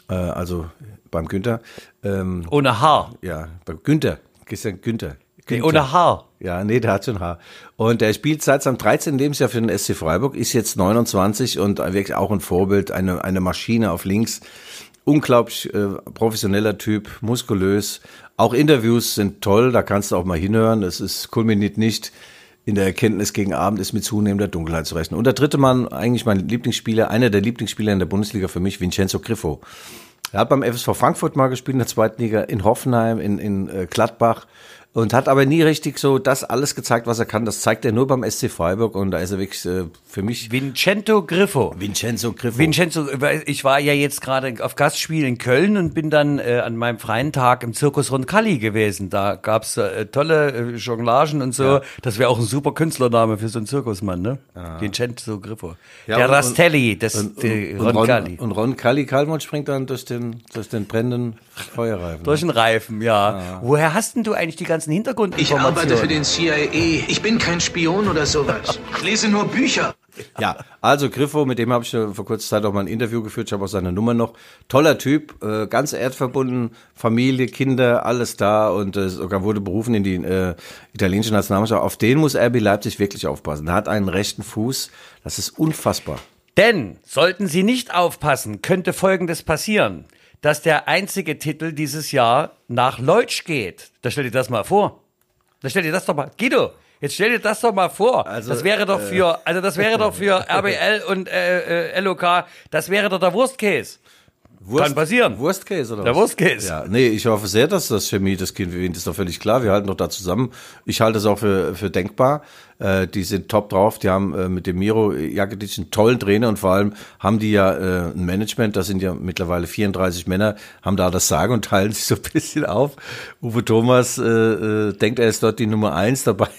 Äh, also beim Günther. Ähm, Ohne Haar. ja, bei Günther. Christian Günther. Nee, Günther. ohne Haar. Ja, nee, der hat schon Haar. Und er spielt seit seinem 13. Lebensjahr für den SC Freiburg, ist jetzt 29 und wirklich auch ein Vorbild, eine, eine Maschine auf links. Unglaublich äh, professioneller Typ, muskulös. Auch Interviews sind toll, da kannst du auch mal hinhören. Es ist kulminiert nicht in der Erkenntnis gegen Abend ist mit zunehmender Dunkelheit zu rechnen. Und der dritte Mann, eigentlich mein Lieblingsspieler, einer der Lieblingsspieler in der Bundesliga für mich, Vincenzo Griffo. Er hat beim FSV Frankfurt mal gespielt in der zweiten Liga, in Hoffenheim, in, in äh, Gladbach und hat aber nie richtig so das alles gezeigt, was er kann. Das zeigt er nur beim SC Freiburg und da ist er wirklich äh, für mich Vincenzo Griffo. Vincenzo Griffo. Vincenzo, ich war ja jetzt gerade auf Gastspiel in Köln und bin dann äh, an meinem freien Tag im Zirkus Roncalli gewesen. Da gab's äh, tolle äh, Jonglagen und so. Das wäre auch ein super Künstlername für so einen Zirkusmann, ne? Vincenzo Griffo. Ja, Der und- Rastelli, das und, und, Roncalli. Ron, und Ron Kalli Kalmund springt dann durch den, durch den brennenden Feuerreifen. Durch den Reifen, ja. Woher hast denn du eigentlich die ganzen Ich Hintergrundinformationen? arbeite für den CIA. Ich bin kein Spion oder sowas. Ich lese nur Bücher. Ja, also Griffo, mit dem habe ich vor kurzer Zeit auch mal ein Interview geführt, ich habe auch seine Nummer noch. Toller Typ, äh, ganz erdverbunden, Familie, Kinder, alles da und äh, sogar wurde berufen in die äh, italienische Nationalmannschaft. Auf den muss RB Leipzig wirklich aufpassen. Er hat einen rechten Fuß, das ist unfassbar. Denn sollten Sie nicht aufpassen, könnte Folgendes passieren, dass der einzige Titel dieses Jahr nach Leutsch geht. Da stell dir das mal vor. Da stell dir das doch mal, Guido. Jetzt stell dir das doch mal vor. Also, das wäre doch für, also das wäre doch für RBL und äh, äh, LOK, das wäre doch der Wurstkäse. Kann passieren. Wurstkäse oder Der was? Wurstkäse. Ja, nee, ich hoffe sehr, dass das Chemie das Kind gewinnt, ist doch völlig klar. Wir halten doch da zusammen. Ich halte es auch für, für denkbar. Äh, die sind top drauf. Die haben äh, mit dem Miro Jaketic einen tollen Trainer und vor allem haben die ja äh, ein Management. Das sind ja mittlerweile 34 Männer, haben da das Sagen und teilen sich so ein bisschen auf. Uwe Thomas äh, äh, denkt, er ist dort die Nummer eins dabei.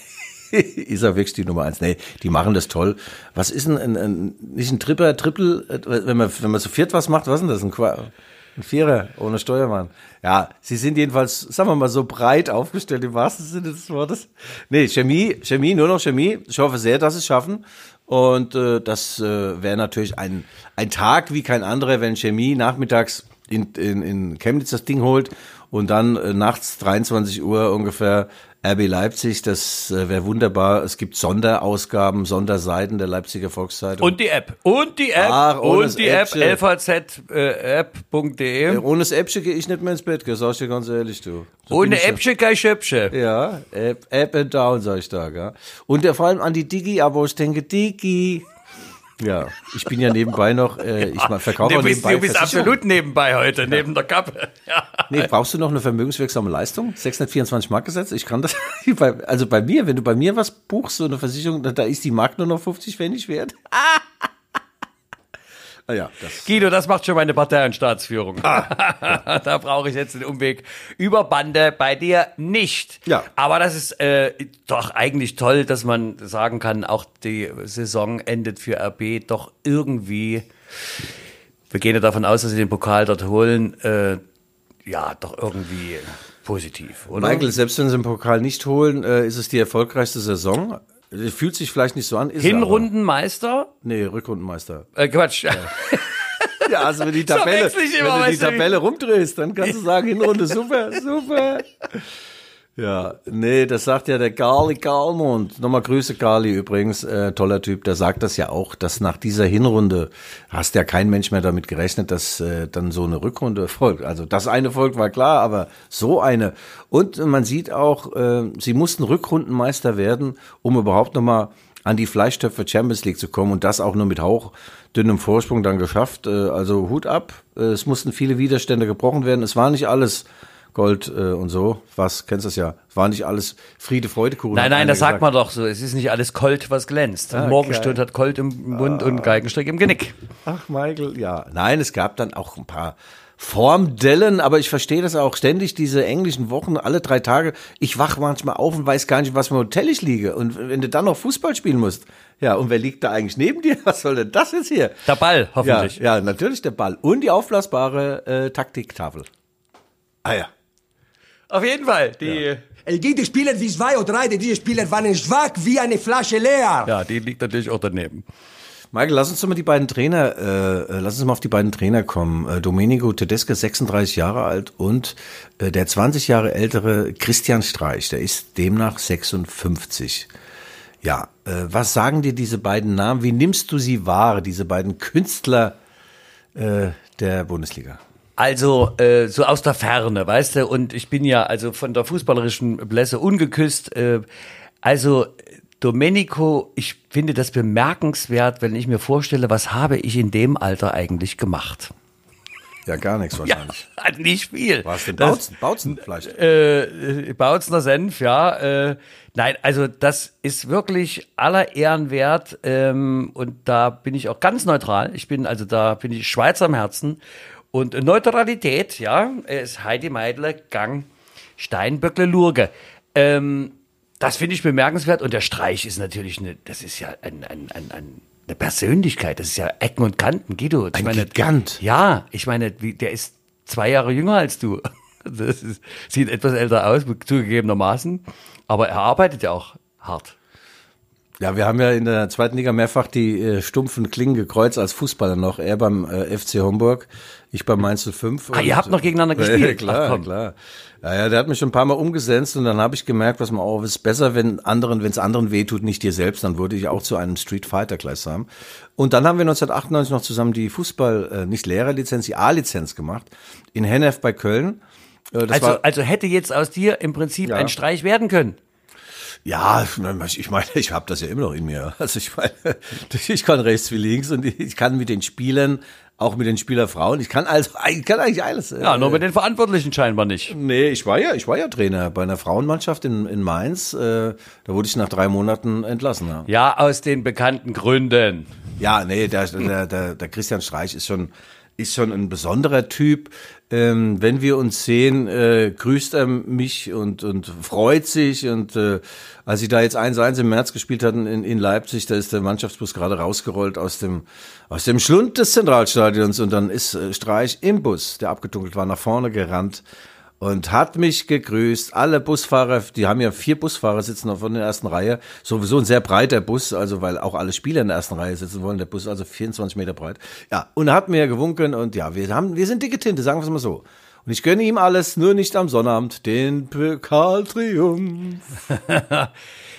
(laughs) ist er wirklich die Nummer eins? Nee, die machen das toll. Was ist denn ein, ein nicht ein Tripper, Triple, äh, wenn man, wenn man zu viert was macht, was ist denn das? Ein, Qua ein Vierer ohne Steuermann. Ja, sie sind jedenfalls, sagen wir mal, so breit aufgestellt im wahrsten Sinne des Wortes. Nee, Chemie, Chemie, nur noch Chemie. Ich hoffe sehr, dass sie es schaffen. Und äh, das äh, wäre natürlich ein, ein Tag wie kein anderer, wenn Chemie nachmittags in, in, in Chemnitz das Ding holt und dann äh, nachts 23 Uhr ungefähr RB Leipzig, das äh, wäre wunderbar. Es gibt Sonderausgaben, Sonderseiten der Leipziger Volkszeitung. Und die App. Und die App. Ach, ohne das und die App. Lvz-app.de. Ohne das Äppchen gehe ich nicht mehr ins Bett, gell, sag ich dir ganz ehrlich, du. So Ohne Äppchen kein Schöpfchen. Ja, App, App and Down, sag ich da, gell. Und vor allem an die Digi-Abos, ich denke, Digi. Ja, ich bin ja nebenbei noch, äh, ich mal verkaufe Du bist, nebenbei du bist absolut nebenbei heute, neben der Kappe. (laughs) Ja. Nee, brauchst du noch eine vermögenswirksame Leistung? 624 Mark gesetzt? Ich kann das, (laughs) also bei mir, wenn du bei mir was buchst, so eine Versicherung, da, da ist die Mark nur noch 50 Pfennig wert. (laughs) Naja, das. Guido, das macht schon meine Partei- und Staatsführung. Ah, (laughs) da brauche ich jetzt den Umweg über Bande bei dir nicht. Ja. Aber das ist äh, doch eigentlich toll, dass man sagen kann, auch die Saison endet für RB doch irgendwie. Wir gehen ja davon aus, dass sie den Pokal dort holen. Äh, ja, doch irgendwie positiv, oder? Michael, selbst wenn sie den Pokal nicht holen, äh, ist es die erfolgreichste Saison Fühlt sich vielleicht nicht so an. Ist Hinrundenmeister? Nee, Rückrundenmeister. Äh, Quatsch. Ja. (laughs) ja also wenn die Tabelle, ich immer, wenn du die Tabelle rumdrehst, dann kannst du sagen, Hinrunde super, super. Ja, nee, das sagt ja der Garli Garmund. Nochmal Grüße, Garli übrigens, äh, toller Typ, der sagt das ja auch, dass nach dieser Hinrunde hast ja kein Mensch mehr damit gerechnet, dass äh, dann so eine Rückrunde folgt. Also das eine folgt war klar, aber so eine. Und man sieht auch, äh, sie mussten Rückrundenmeister werden, um überhaupt nochmal an die Fleischtöpfe Champions League zu kommen und das auch nur mit hauchdünnem Vorsprung dann geschafft. Äh, also Hut ab, äh, es mussten viele Widerstände gebrochen werden. Es war nicht alles Gold äh, und so. Was, kennst du das ja? War nicht alles Friede, Freude, Kuchen. Nein, nein, das sagt gesagt. man doch so. Es ist nicht alles Colt, was glänzt. Und Morgenstund hat Colt im Mund und Geigenstrick im Genick. Ach, Michael, ja. Nein, es gab dann auch ein paar Formdellen, aber ich verstehe das auch ständig, diese englischen Wochen, alle drei Tage. Ich wach manchmal auf und weiß gar nicht, was für ein Hotel ich liege. Und wenn du dann noch Fußball spielen musst, ja, und wer liegt da eigentlich neben dir? (laughs) Was soll denn das jetzt hier? Der Ball, Ja, hoffentlich. ja, natürlich der Ball. Und die aufblasbare äh, Taktiktafel. Ah ja. Auf jeden Fall. Die, Es gibt Spieler wie zwei oder drei, diese Spieler waren schwach wie eine Flasche leer. ja, die liegt natürlich auch daneben. Michael, lass uns doch mal die beiden Trainer, äh, lass uns mal auf die beiden Trainer kommen. Äh, Domenico Tedesco, 36 Jahre alt und äh, der 20 Jahre ältere Christian Streich, der ist demnach 56. Ja, äh, was sagen dir diese beiden Namen? Wie nimmst du sie wahr, diese beiden Künstler äh, der Bundesliga? Also äh, so aus der Ferne, weißt du, und ich bin ja also von der fußballerischen Blässe ungeküsst. Äh, also Domenico, ich finde das bemerkenswert, wenn ich mir vorstelle, was habe ich in dem Alter eigentlich gemacht? Ja, gar nichts wahrscheinlich. (laughs) Ja, nicht viel. Was denn? Das- Bautzen, Bautzen vielleicht. äh, Bautzner Senf, ja. Äh, nein, also das ist wirklich aller Ehren wert ähm, und da bin ich auch ganz neutral. Ich bin also da bin ich Schweizer am Herzen und Neutralität, ja, ist Heidi Meidle, Gang, Steinböckle, Lurge. Ähm, das finde ich bemerkenswert und der Streich ist natürlich eine, das ist ja ein, ein, ein, ein eine Persönlichkeit, das ist ja Ecken und Kanten, Guido. Ich Ein Gigant. Ja, ich meine, der ist zwei Jahre jünger als du. (laughs) Das ist, sieht etwas älter aus, zugegebenermaßen. Aber er arbeitet ja auch hart. Ja, wir haben ja in der zweiten Liga mehrfach die äh, stumpfen Klingen gekreuzt als Fußballer noch. Er beim äh, FC Homburg, ich beim Mainz 05. Ah, ihr habt noch gegeneinander (laughs) Ja, gespielt? klar, Ach, klar. Ja, ja, der hat mich schon ein paar Mal umgesetzt und dann habe ich gemerkt, was man auch, ist besser, wenn anderen, wenn es anderen wehtut, nicht dir selbst, dann wurde ich auch zu einem Street Fighter gleichsam. Und dann haben wir 1998 noch zusammen die Fußball, äh, nicht Lehrerlizenz, die A-Lizenz gemacht in Hennef bei Köln. Äh, Also, war, also hätte jetzt aus dir im Prinzip Ja. ein Streich werden können. Ja, ich meine, ich habe das ja immer noch in mir. (laughs) Also ich meine, (laughs) ich kann rechts wie links und ich kann mit den Spielern, auch mit den Spielerfrauen, ich kann also, (laughs) ich kann eigentlich alles. Ja, nur mit den Verantwortlichen scheinbar nicht. Nee, ich war ja, ich war ja Trainer bei einer Frauenmannschaft in, in Mainz. Äh, da wurde ich nach drei Monaten entlassen. Ja, Ja, aus den bekannten Gründen. ja nee, der, der, der, der Christian Streich ist schon, ist schon ein besonderer Typ. Ähm, wenn wir uns sehen, äh, grüßt er mich und, und freut sich. Und äh, als sie da jetzt 1-1 im März gespielt hatten in, in Leipzig, da ist der Mannschaftsbus gerade rausgerollt aus dem, aus dem Schlund des Zentralstadions und dann ist äh, Streich im Bus, der abgedunkelt war, nach vorne gerannt und hat mich gegrüßt. Alle Busfahrer, die haben ja vier Busfahrer sitzen noch von der ersten Reihe. Sowieso ein sehr breiter Bus, also weil auch alle Spieler in der ersten Reihe sitzen wollen. Der Bus ist also 24 Meter breit. Ja, und hat mir gewunken und ja, wir haben, wir sind dicke Tinte, sagen wir es mal so. Und ich gönne ihm alles, nur nicht am Sonnabend, den Pokaltriumph. (laughs)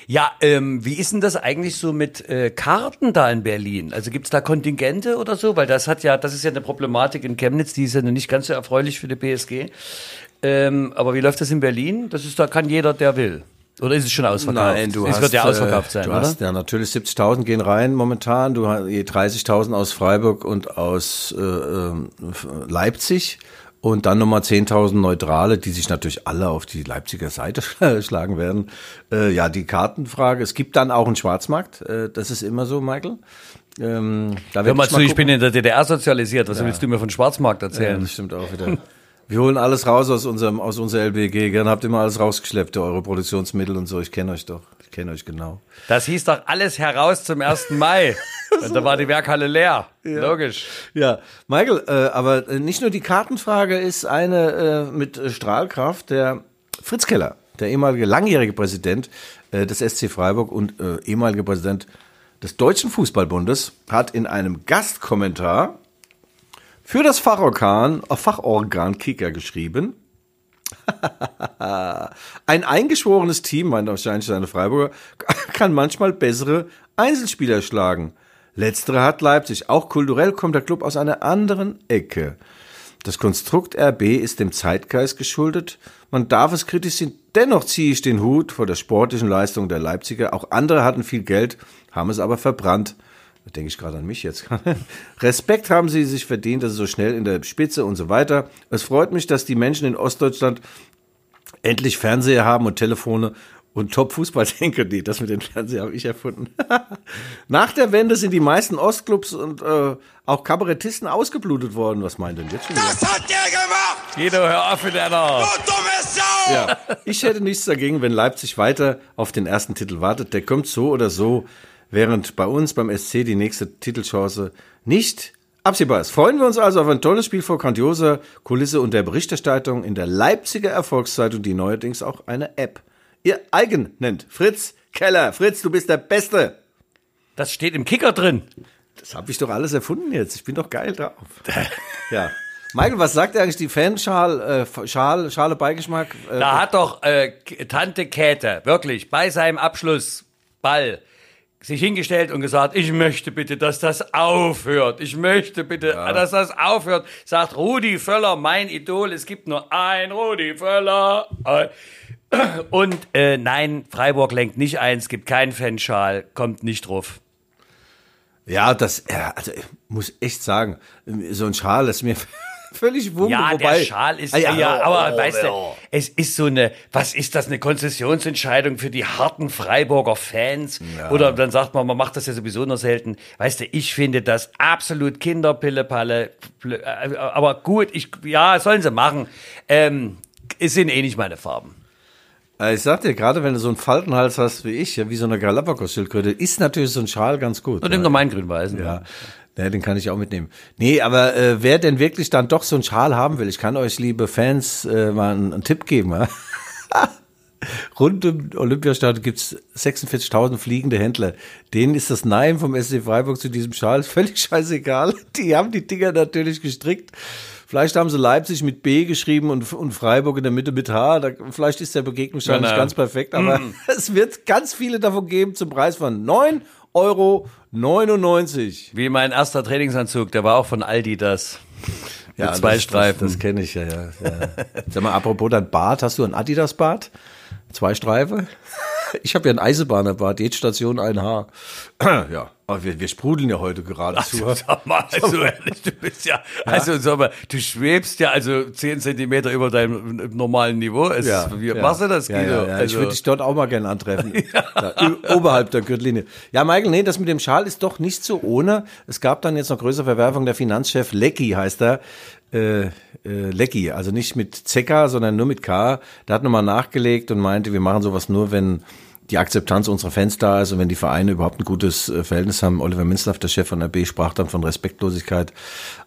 Ja, ähm, wie ist denn das eigentlich so mit äh, Karten da in Berlin? Also gibt's da Kontingente oder so? Weil das hat ja, das ist ja eine Problematik in Chemnitz, die ist ja nicht ganz so erfreulich für die PSG. Ähm, aber wie läuft das in Berlin? Das ist, da kann jeder, der will. Oder ist es schon ausverkauft? Nein, du es hast, wird ja ausverkauft äh, sein, du oder? Hast, ja, natürlich 70.000 gehen rein momentan. Du hast je 30.000 aus Freiburg und aus äh, ähm, Leipzig. Und dann nochmal 10.000 Neutrale, die sich natürlich alle auf die Leipziger Seite (laughs) schlagen werden. Äh, ja, die Kartenfrage. Es gibt dann auch einen Schwarzmarkt. Äh, das ist immer so, Michael. Ähm, da Hör mal ich zu, ich gucken. bin in der DDR sozialisiert. Was willst du mir von Schwarzmarkt Ja, erzählen? das stimmt auch wieder. (laughs) Wir holen alles raus aus unserem, aus unserer LBG. Gern habt immer alles rausgeschleppt, eure Produktionsmittel und so. Ich kenne euch doch. Ich kenne euch genau. Das hieß doch alles heraus zum 1. Mai. (laughs) Und da war die Werkhalle leer. Logisch. Ja, Michael, äh, aber nicht nur die Kartenfrage ist eine äh, mit Strahlkraft. Der Fritz Keller der ehemalige langjährige Präsident äh, des SC Freiburg und äh, ehemalige Präsident des Deutschen Fußballbundes, hat in einem Gastkommentar für das Fachorgan, äh, Fachorgan Kicker geschrieben. (laughs) Ein eingeschworenes Team, meint wahrscheinlich seine Freiburger, (laughs) kann manchmal bessere Einzelspieler schlagen. Letztere hat Leipzig. Auch kulturell kommt der Club aus einer anderen Ecke. Das Konstrukt RB ist dem Zeitgeist geschuldet. Man darf es kritisieren. Dennoch ziehe ich den Hut vor der sportlichen Leistung der Leipziger. Auch andere hatten viel Geld, haben es aber verbrannt. Da denke ich gerade an mich jetzt. (laughs) Respekt haben sie sich verdient, dass sie so schnell in der Spitze und so weiter. Es freut mich, dass die Menschen in Ostdeutschland endlich Fernseher haben und Telefone und Top-Fußball denke, nee, das mit dem Fernseher habe ich erfunden. (laughs) Nach der Wende sind die meisten Ostclubs und äh, auch Kabarettisten ausgeblutet worden. Was meint denn jetzt schon wieder? Das hat der gemacht! Guido, hör auf mit einer. Du dumme Sau! Ja, ich hätte nichts dagegen, wenn Leipzig weiter auf den ersten Titel wartet. Der kommt so oder so, während bei uns beim SC die nächste Titelchance nicht absehbar ist. Freuen wir uns also auf ein tolles Spiel vor grandioser Kulisse und der Berichterstattung in der Leipziger Erfolgszeitung, die neuerdings auch eine App ihr eigen nennt. Fritz Keller. Fritz, du bist der Beste. Das steht im Kicker drin. Das habe ich doch alles erfunden jetzt. Ich bin doch geil drauf. (laughs) ja. Michael, was sagt eigentlich die Fanschal, äh, Schal, Schale Beigeschmack? Äh, da hat doch äh, Tante Käthe wirklich bei seinem Abschlussball sich hingestellt und gesagt, ich möchte bitte, dass das aufhört. Ich möchte bitte, ja. dass das aufhört. Sagt Rudi Völler, mein Idol, es gibt nur ein Rudi Völler. Und äh, nein, Freiburg lenkt nicht ein, es gibt keinen Fanschal, kommt nicht drauf. Ja, das, also ich muss echt sagen, so ein Schal ist mir völlig wumpe. Ja, wobei, der Schal ist, ah, ja, ja, aber oh, weißt oh. du, es ist so eine, was ist das, eine Konzessionsentscheidung für die harten Freiburger Fans? Ja. Oder dann sagt man, man macht das ja sowieso nur selten. Weißt du, ich finde das absolut Kinderpillepalle, äh, aber gut, ich, ja, sollen sie machen. Ähm, es sind eh nicht meine Farben. Äh, ich sag dir, gerade wenn du so einen Faltenhals hast wie ich, ja, wie so eine Galapagos-Schildkröte, ist natürlich so ein Schal ganz gut. Und nimm doch meinen grün-weißen. Ja. ja. Den kann ich auch mitnehmen. Nee, aber äh, wer denn wirklich dann doch so einen Schal haben will, ich kann euch, liebe Fans, äh, mal einen, einen Tipp geben. Ja? (laughs) Rund um Olympiastadion gibt's 46.000 fliegende Händler. Denen ist das Nein vom SC Freiburg zu diesem Schal (laughs) völlig scheißegal. Die haben die Dinger natürlich gestrickt Vielleicht haben sie Leipzig mit B geschrieben und, und Freiburg in der Mitte mit H. Da, vielleicht ist der Begegnungsstand nicht ganz perfekt, aber mm. (laughs) es wird ganz viele davon geben zum Preis von 9 Euro 99. Wie mein erster Trainingsanzug, der war auch von Aldi das. Ja, mit zwei das, Streifen. Das, das kenne ich ja, ja, ja. (laughs) Sag mal, apropos dein Bart, hast du ein Adidas-Bart? Zwei Streife? Ich habe ja ein Eisenbahnerbart, jede Station ein Haar. (clears throat) ja, aber wir, wir sprudeln ja heute geradezu. Also, (laughs) sag mal, also ehrlich, du bist ja, ja, also sag mal, du schwebst ja also zehn Zentimeter über deinem normalen Niveau. Es, ja, wie ja. machst du das, Guido? Ja, ja, also, ich würde dich dort auch mal gerne antreffen. (laughs) da, oberhalb der Gürtellinie. Ja, Michael, nee, das mit dem Schal ist doch nicht so ohne. Es gab dann jetzt noch größere Verwerfung. Der Finanzchef Lecky heißt er. Äh, äh, Lecky, also nicht mit Zecker, sondern nur mit K. Der hat nochmal nachgelegt und meinte, wir machen sowas nur, wenn die Akzeptanz unserer Fans da ist und wenn die Vereine überhaupt ein gutes äh, Verhältnis haben. Oliver Minzlaff, der Chef von RB, sprach dann von Respektlosigkeit.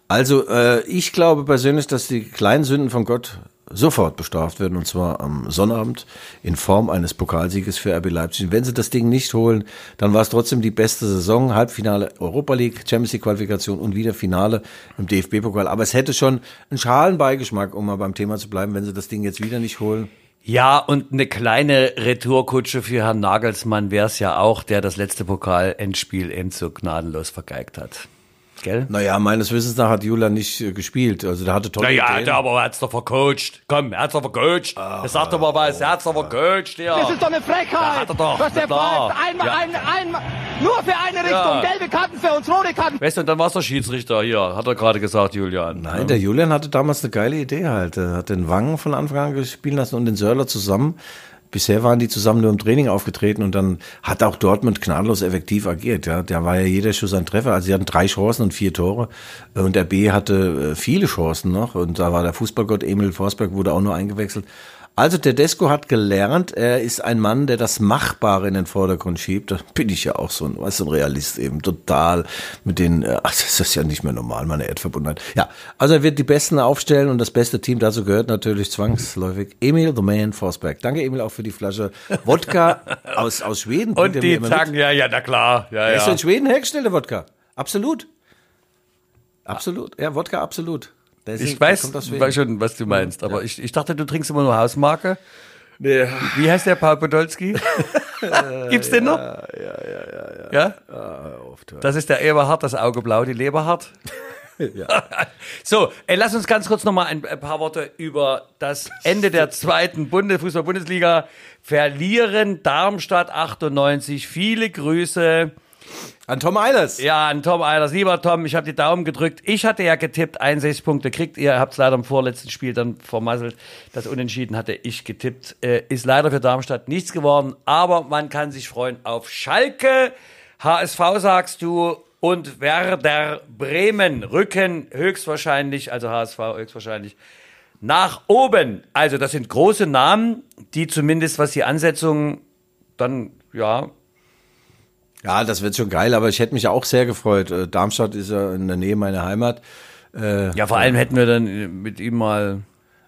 Also äh, ich glaube persönlich, dass die kleinen Sünden von Gott sofort bestraft werden und zwar am Sonnabend in Form eines Pokalsieges für RB Leipzig. Wenn sie das Ding nicht holen, dann war es trotzdem die beste Saison, Halbfinale Europa League, Champions League Qualifikation und wieder Finale im DFB-Pokal. Aber es hätte schon einen schalen Beigeschmack, um mal beim Thema zu bleiben, wenn sie das Ding jetzt wieder nicht holen. Ja, und eine kleine Retourkutsche für Herrn Nagelsmann wäre es ja auch, der das letzte Pokal-Endspiel eben so gnadenlos vergeigt hat. Gell? Naja, meines Wissens nach hat Julian nicht äh, gespielt. Also der hatte tolle Naja, der, aber er hat's doch vercoacht. Komm, er hat's doch vercoacht. Ah, er sagt doch mal was, er hat's doch vercoacht. Ja. Das ist doch eine Frechheit. Ja, hat er doch. Was der pfeift. Einmal, ja. ein, einmal, nur für eine Richtung. Ja. Gelbe Karten für uns, rote Karten. Weißt du, und dann war's der Schiedsrichter hier, hat er gerade gesagt, Julian. Nein, der Julian hatte damals eine geile Idee halt. Er hat den Wangen von Anfang an gespielt lassen und den Sörler zusammen. Bisher waren die zusammen nur im Training aufgetreten und dann hat auch Dortmund gnadenlos effektiv agiert. Ja, da war ja jeder Schuss ein Treffer. Also sie hatten drei Chancen und vier Tore und der B hatte äh, viele Chancen noch und da war der Fußballgott Emil Forsberg wurde auch nur eingewechselt. Also Tedesco hat gelernt, er ist ein Mann, der das Machbare in den Vordergrund schiebt. Da bin ich ja auch so ein, weißt, du, ein Realist eben, total mit den, äh, ach, das ist ja nicht mehr normal, meine Erdverbundenheit. Ja, also er wird die Besten aufstellen und das beste Team dazu gehört natürlich zwangsläufig Emil the Man Forsberg. Danke Emil auch für die Flasche Wodka (laughs) aus, aus Schweden. Und die sagen, ja, ja, na klar. Ja, Er ist ja. in Schweden hergestellt, der Wodka. Absolut. Absolut. Ja, Wodka absolut. Ist- Ich weiß, schon, was du meinst, aber ich, ich dachte, du trinkst immer nur Hausmarke. Wie heißt der Paul Podolski? (laughs) (laughs) Gibt's den noch? Ja, ja, ja. ja? Das ist der Eberhard, das Auge blau, die Leber hart. (laughs) so, ey, lass uns ganz kurz nochmal ein, ein paar Worte über das Ende der zweiten Bundes Fußball-Bundesliga verlieren. Darmstadt 98. Viele Grüße. An Tom Eilers. Ja, an Tom Eilers. Lieber Tom, ich habe die Daumen gedrückt. Ich hatte ja getippt, 61 Punkte kriegt ihr. Habt es leider im vorletzten Spiel dann vermasselt. Das Unentschieden hatte ich getippt. Äh, ist leider für Darmstadt nichts geworden, aber man kann sich freuen auf Schalke. HSV sagst du und Werder Bremen rücken höchstwahrscheinlich, also HSV höchstwahrscheinlich, nach oben. Also das sind große Namen, die zumindest was die Ansetzung dann, ja, Ja, das wird schon geil, aber ich hätte mich auch sehr gefreut. Äh, Darmstadt ist ja in der Nähe meiner Heimat. Äh, Ja, vor allem hätten wir dann äh, mit ihm mal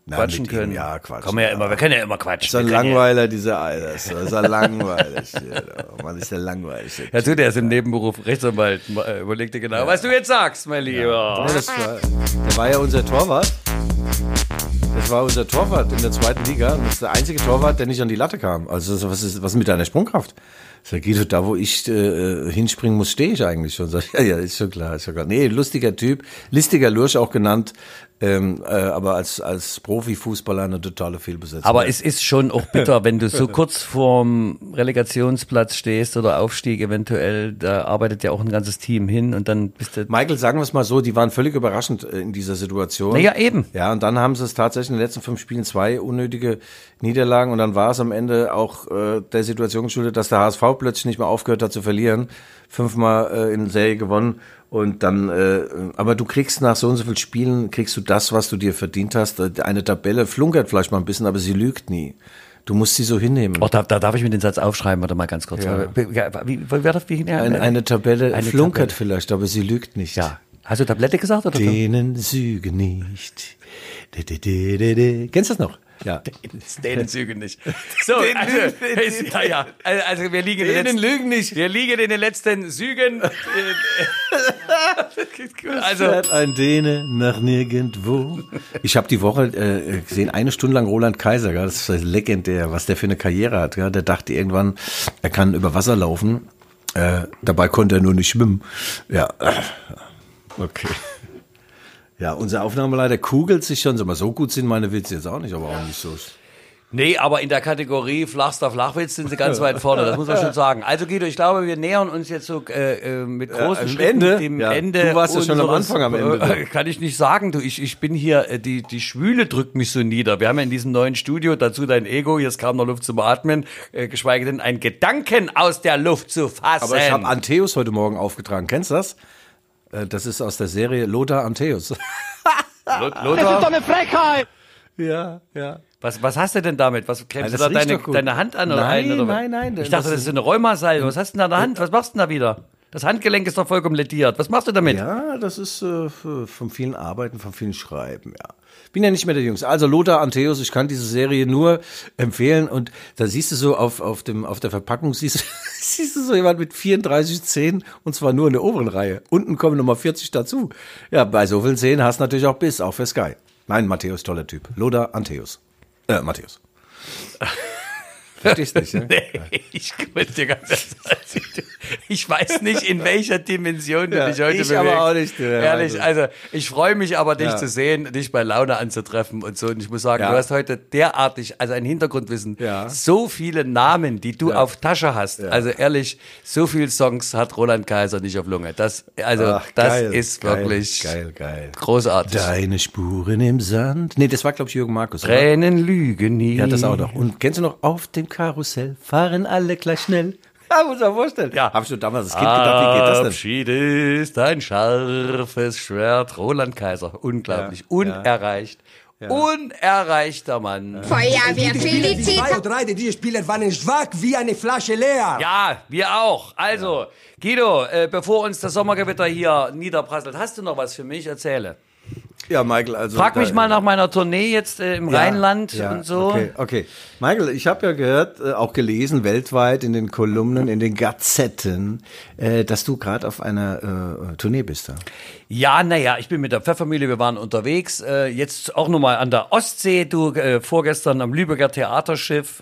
Na, quatschen mit ihm, können. ja, quatschen, Kann man ja, ja. immer, wir können ja immer quatschen. ist ein können Langweiler, dieser Eilers. Das ist ein langweilig. ja. Man ist ja langweilig. Ja, ja, du, der ist im Nebenberuf Rechtsanwalt. Äh, Überleg dir genau, was du jetzt sagst, mein Lieber. Das war, der war ja unser Torwart. Das war unser Torwart in der zweiten Liga. Und das ist der einzige Torwart, der nicht an die Latte kam. Also so, was ist was ist mit deiner Sprungkraft? Sag Guido, da wo ich äh, hinspringen muss, stehe ich eigentlich schon. Sag, (laughs) ja, ja, ist schon klar, ist schon klar. Nee, lustiger Typ, listiger Lurch auch genannt, ähm, äh, aber als als Profifußballer eine totale Fehlbesetzung. Aber es ist schon auch bitter, wenn du so kurz vorm Relegationsplatz stehst oder Aufstieg eventuell, da arbeitet ja auch ein ganzes Team hin und dann bist du. Michael, sagen wir es mal so, die waren völlig überraschend äh, in dieser Situation. Naja, eben. Ja, und dann haben sie es tatsächlich in den letzten fünf Spielen zwei unnötige Niederlagen und dann war es am Ende auch äh, der Situation geschuldet, dass der HSV plötzlich nicht mehr aufgehört hat zu verlieren. Fünfmal äh, in Serie gewonnen und dann, äh, aber du kriegst nach so und so vielen Spielen, kriegst du das, was du dir verdient hast. Äh, Eine Tabelle flunkert vielleicht mal ein bisschen, aber sie lügt nie. Du musst sie so hinnehmen. Oh, da, da darf ich mir den Satz aufschreiben, warte mal ganz kurz. Ja. Wie, wie, wie, wie, Eine, eine Tabelle Eine flunkert Tabelle. vielleicht, aber sie lügt nicht. Ja. Hast du Tablette gesagt oder? Denen Züge nicht. De, de, de, de, de. Kennst du das noch? Ja. (laughs) Denen Züge nicht. (laughs) So, also, es, ja, ja. Also wir liegen in den letzten, lügen nicht. wir liegen in den letzten Zügen. (laughs) also Fährt ein Däne nach nirgendwo. Ich habe die Woche äh, gesehen, eine Stunde lang Roland Kaiser, gell? das ist legendär, was der für eine Karriere hat. Gell? Der dachte irgendwann, er kann über Wasser laufen. Äh, dabei konnte er nur nicht schwimmen. Ja, okay. Ja, unser Aufnahmeleiter kugelt sich schon. Sag mal, so gut sind meine Witze jetzt auch nicht, aber auch nicht so. Nee, aber in der Kategorie Flachster Flachwitz sind sie ganz weit vorne, das muss man schon sagen. Also Guido, ich glaube, wir nähern uns jetzt so äh, äh, mit großen am Schritten Ende? dem Ja, Ende. du warst ja schon am Anfang am Ende. Äh, (laughs) kann ich nicht sagen, du. Ich, ich bin hier, äh, die, die Schwüle drückt mich so nieder. Wir haben ja in diesem neuen Studio dazu dein Ego, hier ist kaum noch Luft zum Atmen, äh, geschweige denn ein Gedanken aus der Luft zu fassen. Aber ich habe Antheus heute Morgen aufgetragen. Kennst du das? Äh, Das ist aus der Serie Lothar Antheus. Lo- Das (laughs) ist Lothar, doch eine Frechheit! ja, ja. was, was hast du denn damit? Was klemmst Ja, du da deine, deine Hand an oder Nein, ein? Oder nein, nein, Ich dachte, das ist- ist eine Rheumasalbe. Was hast du denn an der Hand? Was machst du denn da wieder? Das Handgelenk ist doch vollkommen lediert. Was machst du damit? Ja, das ist äh, vom vielen Arbeiten, vom vielen Schreiben, ja. Bin ja nicht mehr der Jüngste. Also Lothar Antheus, ich kann diese Serie nur empfehlen und da siehst du so auf, auf, dem, auf der Verpackung, (laughs) siehst, siehst du so jemand mit 34 Zähnen und zwar nur in der oberen Reihe. Unten kommen nochmal 40 dazu. Ja, bei so vielen Zähnen hast du natürlich auch Biss, auch für Sky. Nein, Matthäus, toller Typ. Lothar Antheus. Äh, Matthäus. Verstehst nicht, ne? (laughs) Nee, ich ganz ich weiß nicht, in welcher Dimension du Ja, dich heute ich bewegst. aber auch nicht, du, Ehrlich, also ich freue mich aber, dich Ja. zu sehen, dich bei Laune anzutreffen und so. Und ich muss sagen, Ja. du hast heute derartig, also ein Hintergrundwissen, so viele Namen, die du auf Tasche hast. Also ehrlich, so viele Songs hat Roland Kaiser nicht auf Lunge. Das, also Ach, das geil, ist wirklich geil, geil. großartig. Deine Spuren im Sand. Nee, das war, glaube ich, Jürgen Markus. oder? Tränen lügen nie. Ja, das auch noch. Und kennst du noch, auf dem Karussell fahren alle gleich schnell. (laughs) Ja, muss man vorstellen. Ja. Hab ich schon damals als Kind gedacht, wie geht das denn? Abschied ist ein scharfes Schwert. Roland Kaiser, unglaublich, Ja, unerreicht, Unerreichter Mann. Feuerwehr Die Felicitas. zwei oder drei dieser Spieler waren schwach wie eine Flasche leer. Ja, wir auch. Also, Guido, äh, bevor uns das Sommergewitter hier niederprasselt, hast du noch was für mich? Erzähle. Ja, Michael, also. Frag mich da- mal nach meiner Tournee jetzt äh, im Ja, Rheinland ja, und so. Okay, okay. Michael, ich habe ja gehört, äh, auch gelesen, weltweit in den Kolumnen, in den Gazetten, äh, dass du gerade auf einer äh, Tournee bist. Da. Ja, naja, ich bin mit der Pfeffermühle, wir waren unterwegs. Äh, jetzt auch nochmal an der Ostsee, du äh, vorgestern am Lübecker Theaterschiff,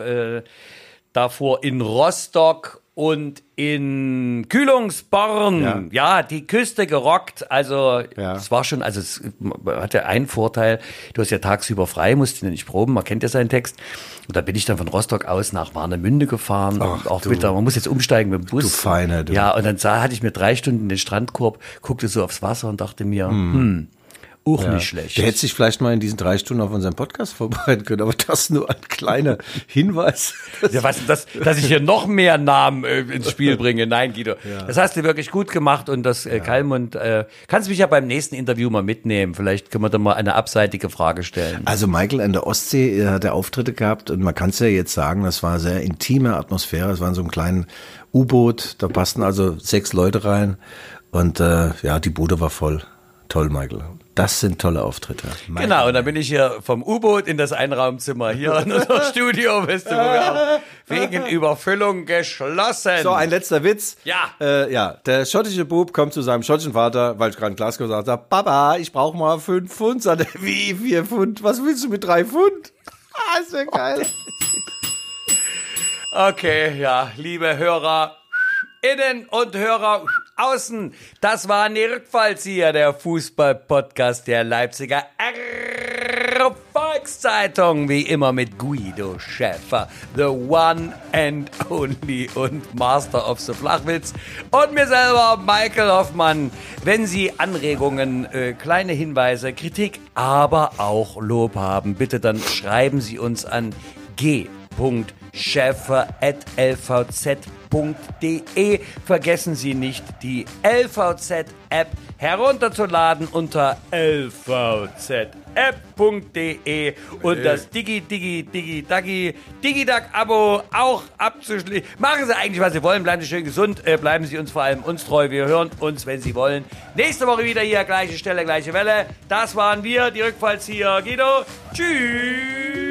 davor in Rostock und in Kühlungsborn. Ja. Ja. die Küste gerockt. Also Ja. es war schon, also es hatte einen Vorteil, du hast ja tagsüber frei, musst ihn nicht proben, man kennt ja seinen Text. Und da bin ich dann von Rostock aus nach Warnemünde gefahren. Ach, auch du. wieder, man muss jetzt umsteigen mit dem Bus. Du Feiner, du. Ja, und dann sah, hatte ich mir drei Stunden den Strandkorb, guckte so aufs Wasser und dachte mir, hm, auch nicht schlecht. Der hätte sich vielleicht mal in diesen drei Stunden auf unseren Podcast (laughs) vorbereiten können, aber das nur ein kleiner Hinweis. (laughs) Ja, was, dass, dass ich hier noch mehr Namen äh, ins Spiel bringe. Nein, Guido. Das hast du wirklich gut gemacht und das äh, Kalmund, äh, kannst mich ja beim nächsten Interview mal mitnehmen. Vielleicht können wir da mal eine abseitige Frage stellen. Also Michael an der Ostsee äh, hat er Auftritte gehabt und man kann es ja jetzt sagen, das war eine sehr intime Atmosphäre. Es war in so einem kleinen U-Boot, da passten also sechs Leute rein und äh, ja, die Bude war voll. Toll, Michael. Das sind tolle Auftritte. Michael. Genau, und dann bin ich hier vom U-Boot in das Einraumzimmer hier in unser (laughs) Studio, auch wegen Überfüllung geschlossen. So, ein letzter Witz. Ja. Äh, ja, der schottische Bub kommt zu seinem schottischen Vater, weil ich gerade in Glasgow gesagt habe, Papa, ich brauche mal fünf Pfund. Sagt er, wie, vier Pfund? Was willst du mit drei Pfund? (laughs) Ah, ist ja geil. Okay, ja, liebe Hörer innen und Hörer außen, das war Nirgfallzieher, der Fußball-Podcast der Leipziger Volkszeitung, wie immer mit Guido Schäfer, the one and only und Master of the Flachwitz und mir selber, Michael Hoffmann. Wenn Sie Anregungen, äh, kleine Hinweise, Kritik, aber auch Lob haben, bitte dann schreiben Sie uns an g.schäfer.lvz.de. Vergessen Sie nicht, die LVZ-App herunterzuladen unter lvzapp.de und das Digi, Digi, Digi, Dagi, Digidag-Abo auch abzuschließen. Machen Sie eigentlich, was Sie wollen. Bleiben Sie schön gesund. Äh, bleiben Sie uns vor allem uns treu. Wir hören uns, wenn Sie wollen. Nächste Woche wieder hier, gleiche Stelle, gleiche Welle. Das waren wir, die Rückfallzieher. Guido, tschüss.